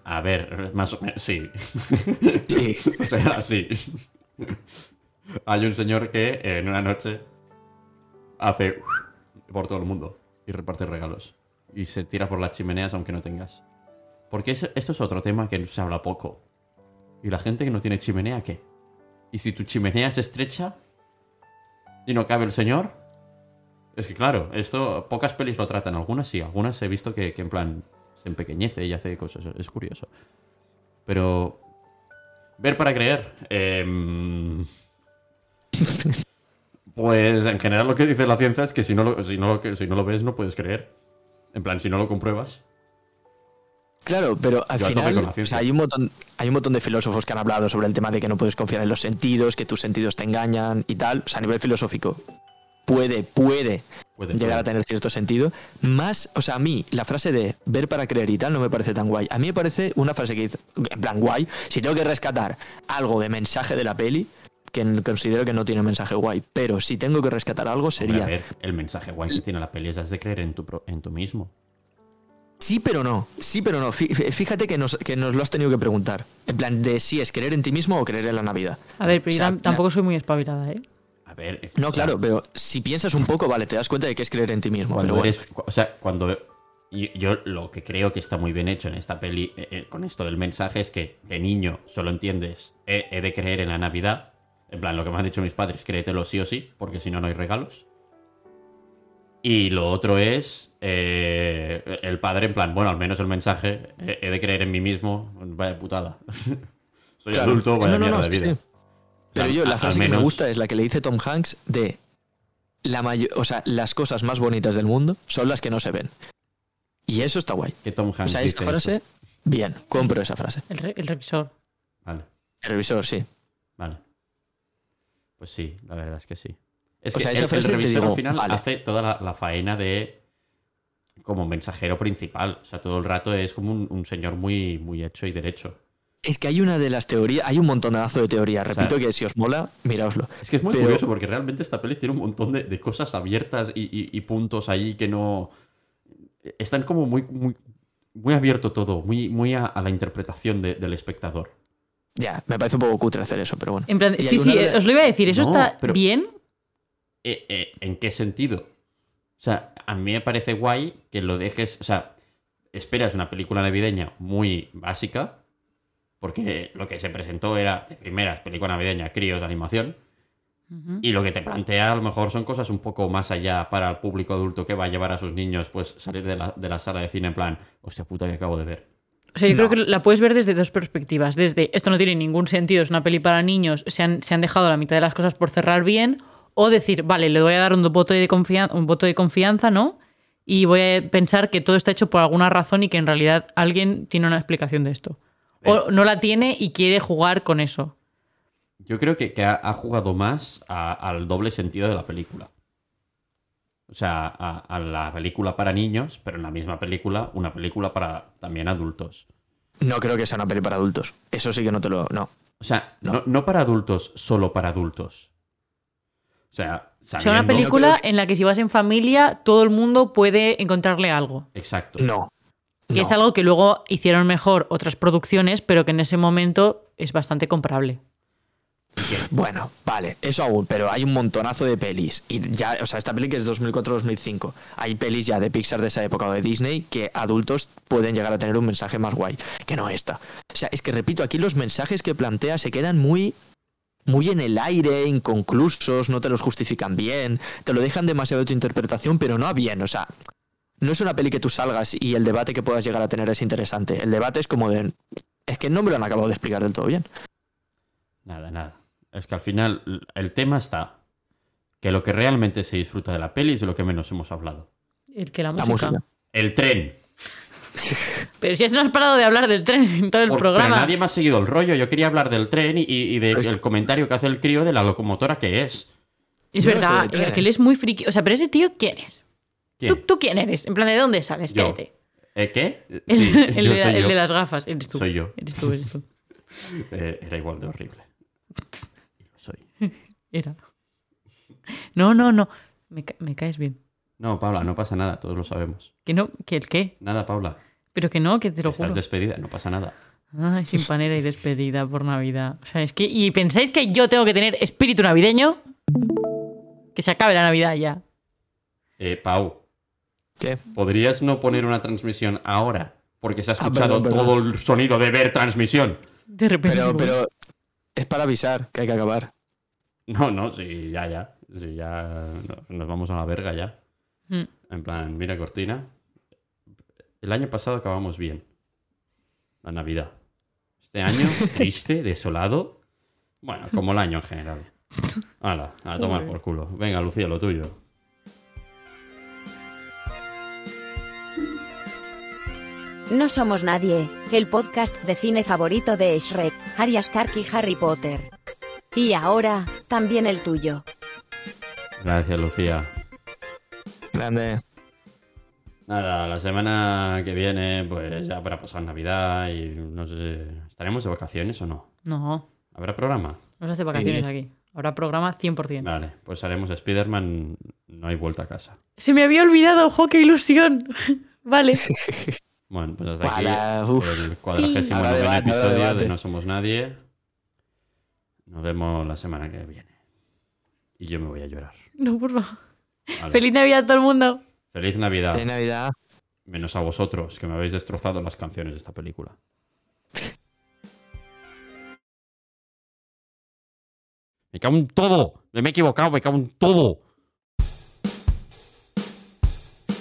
A ver, más o menos, sí. Sí. O sea, sí. Hay un señor que en una noche hace por todo el mundo y reparte regalos. Y se tira por las chimeneas aunque no tengas. Porque esto es otro tema que se habla poco. ¿Y la gente que no tiene chimenea qué? ¿Y si tu chimenea es estrecha y no cabe el señor? Es que claro, esto pocas pelis lo tratan. Algunas sí, algunas he visto que, que en plan se empequeñece y hace cosas. Es curioso. Pero Ver para creer. Em, pues en general lo que dice la ciencia es que si no lo, si no lo, si no lo ves no puedes creer. En plan, si no lo compruebas. Claro, pero al Yo final o sea, hay, un montón, hay un montón de filósofos que han hablado sobre el tema de que no puedes confiar en los sentidos, que tus sentidos te engañan y tal. O sea, a nivel filosófico puede, puede Puede, llegar puede. a tener cierto sentido. Más, o sea, a mí la frase de ver para creer y tal no me parece tan guay. A mí me parece una frase que dice, en plan guay, si tengo que rescatar algo de mensaje de la peli, que considero que no tiene mensaje guay, pero si tengo que rescatar algo Hombre, sería... a ver, el mensaje guay que tiene la peli es de creer en tu, pro- en tu mismo. Sí, pero no. Sí, pero no. Fí- Fíjate que nos, que nos lo has tenido que preguntar. En plan, de si es creer en ti mismo o creer en la Navidad. A ver, pero O yo sea, tampoco soy muy espabilada, ¿eh? Ver. eh, No, claro, pero si piensas un poco, vale, te das cuenta de que es creer en ti mismo. Cuando pero eres. O sea, cuando. Yo lo que creo que está muy bien hecho en esta peli eh, eh, con esto del mensaje es que de niño solo entiendes he, he de creer en la Navidad. En plan, lo que me han dicho mis padres, créetelo sí o sí, porque si no, no hay regalos. Y lo otro es eh, el padre, en plan, bueno, al menos el mensaje, he, he de creer en mí mismo, vaya putada. Soy Claro. adulto, vaya No, no, mierda no, de vida. sí. Pero O sea, yo, la frase que me gusta es la que le dice Tom Hanks de la mayo- o sea, las cosas más bonitas del mundo son las que no se ven. Y eso está guay. Que Tom O Hanks sea, dice esa frase, eso. bien, compro esa frase. El, re- el revisor. Vale. El revisor, sí. Vale. Pues sí, la verdad es que sí. Es O que sea, el, esa el frase te revisor digo, al final vale. hace toda la, la faena de como mensajero principal. O sea, todo el rato es como un, un señor muy, muy hecho y derecho. Es que hay una de las teorías, hay un montonazo de teorías. sea- Repito que si os mola, miraoslo. Es que es muy Pero- curioso porque realmente esta peli tiene un montón de, de cosas abiertas y, y- y puntos ahí que no... Están como muy, muy, muy abierto todo, muy, muy a, a la interpretación de- del espectador. Ya, me parece un poco cutre hacer eso, pero bueno. En plan, sí, sí, de- os lo iba a decir. ¿Eso No, está pero- bien? Eh, eh, ¿En qué sentido? O sea, a mí me parece guay que lo dejes. O sea, esperas una película navideña muy básica, porque lo que se presentó era de primeras película navideña, críos de animación, y lo que te plantea a lo mejor son cosas un poco más allá para el público adulto que va a llevar a sus niños, pues salir de la, de la sala de cine en plan, hostia puta que acabo de ver. O sea, yo No. creo que la puedes ver desde dos perspectivas. Desde esto no tiene ningún sentido, es una peli para niños, se han, se han dejado la mitad de las cosas por cerrar bien. O decir, vale, le voy a dar un voto de, confianza, un voto de confianza, ¿no? Y voy a pensar que todo está hecho por alguna razón y que en realidad alguien tiene una explicación de esto. O no la tiene y quiere jugar con eso. Yo creo que, que ha, ha jugado más a- al doble sentido de la película. O sea, a, a la película para niños, pero en la misma película, una película para también adultos. No creo que sea una peli para adultos. Eso sí que no te lo. No. O sea, no, No. no para adultos, solo para adultos. O sea, O sea, una sabiendo- película creo en la que si vas en familia, todo el mundo puede encontrarle algo. Exacto. No. Que No. es algo que luego hicieron mejor otras producciones, pero que en ese momento es bastante comparable. Bueno, vale, eso aún, pero hay un montonazo de pelis. Y ya, o sea, esta peli que es 2004-2005. Hay pelis ya de Pixar de esa época o de Disney que adultos pueden llegar a tener un mensaje más guay que no esta. O sea, es que repito, aquí los mensajes que plantea se quedan muy muy en el aire, inconclusos, no te los justifican bien, te lo dejan demasiado de tu interpretación, pero no a bien, o sea, no es una peli que tú salgas y el debate que puedas llegar a tener es interesante. El debate es como de es que no me lo han acabado de explicar del todo bien. Nada, nada. Es que al final el tema está que lo que realmente se disfruta de la peli es de lo que menos hemos hablado. El que la La música. El tren. Pero si no has parado de hablar del tren en todo el Por- programa. Pero nadie me ha seguido el rollo. Yo quería hablar del tren y, y del Pues- comentario que hace el crío de la locomotora que es. Es Yo no sé verdad, que él es muy friki. O sea, pero ese tío, ¿quién es? ¿Quién? ¿Tú, tú quién eres? En plan, ¿de dónde sales? Yo. ¿Eh, ¿Qué? El, Sí, el yo de, soy el yo. de las gafas. Eres tú. Soy yo. Eres tú, eres tú. Eh, era igual de horrible. Soy. Era. No, no, no. Me, ca- me caes bien. No, Paula, no pasa nada, todos lo sabemos. Que no, que el qué. Nada, Paula. Pero que no, que te lo Estás juro. despedida, no pasa nada. Ay, sin panera y despedida por Navidad. O sea, es que. ¿Y pensáis que yo tengo que tener espíritu navideño? Que se acabe la Navidad ya. Eh, Pau, ¿Qué? ¿podrías no poner una transmisión ahora? Porque se ha Ah, escuchado perdón, perdón. todo el sonido de ver transmisión. De repente. Pero, pero es para avisar que hay que acabar. No, no, sí, ya, ya. Sí, ya no- nos vamos a la verga ya. Mm. En plan, mira cortina. El año pasado acabamos bien. La Navidad. Este año, triste, desolado. Bueno, como el año en general. Hala, a tomar por culo. Venga, Lucía, lo tuyo. No somos nadie, el podcast de cine favorito de Shrek, Arya Stark y Harry Potter. Y ahora, también el tuyo. Gracias, Lucía. Grande. Nada, la semana que viene, pues ya para pasar Navidad y no sé. ¿Estaremos de vacaciones o no? No. ¿Habrá programa? A hacer vacaciones aquí. Habrá programa 100%. Vale, pues haremos Spider-Man. No hay vuelta a casa. Se me había olvidado, ojo, qué ilusión. vale. Bueno, pues hasta Para, aquí uf. el cuadragésimo Habrá noveno episodio debate. de No Somos Nadie. Nos vemos la semana que viene. Y yo me voy a llorar. No, por favor. Vale. Feliz Navidad a todo el mundo. Feliz Navidad. De Navidad. Menos a vosotros, que me habéis destrozado las canciones de esta película. Me cago en todo. Me he equivocado, me cago en todo.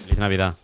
Feliz Navidad.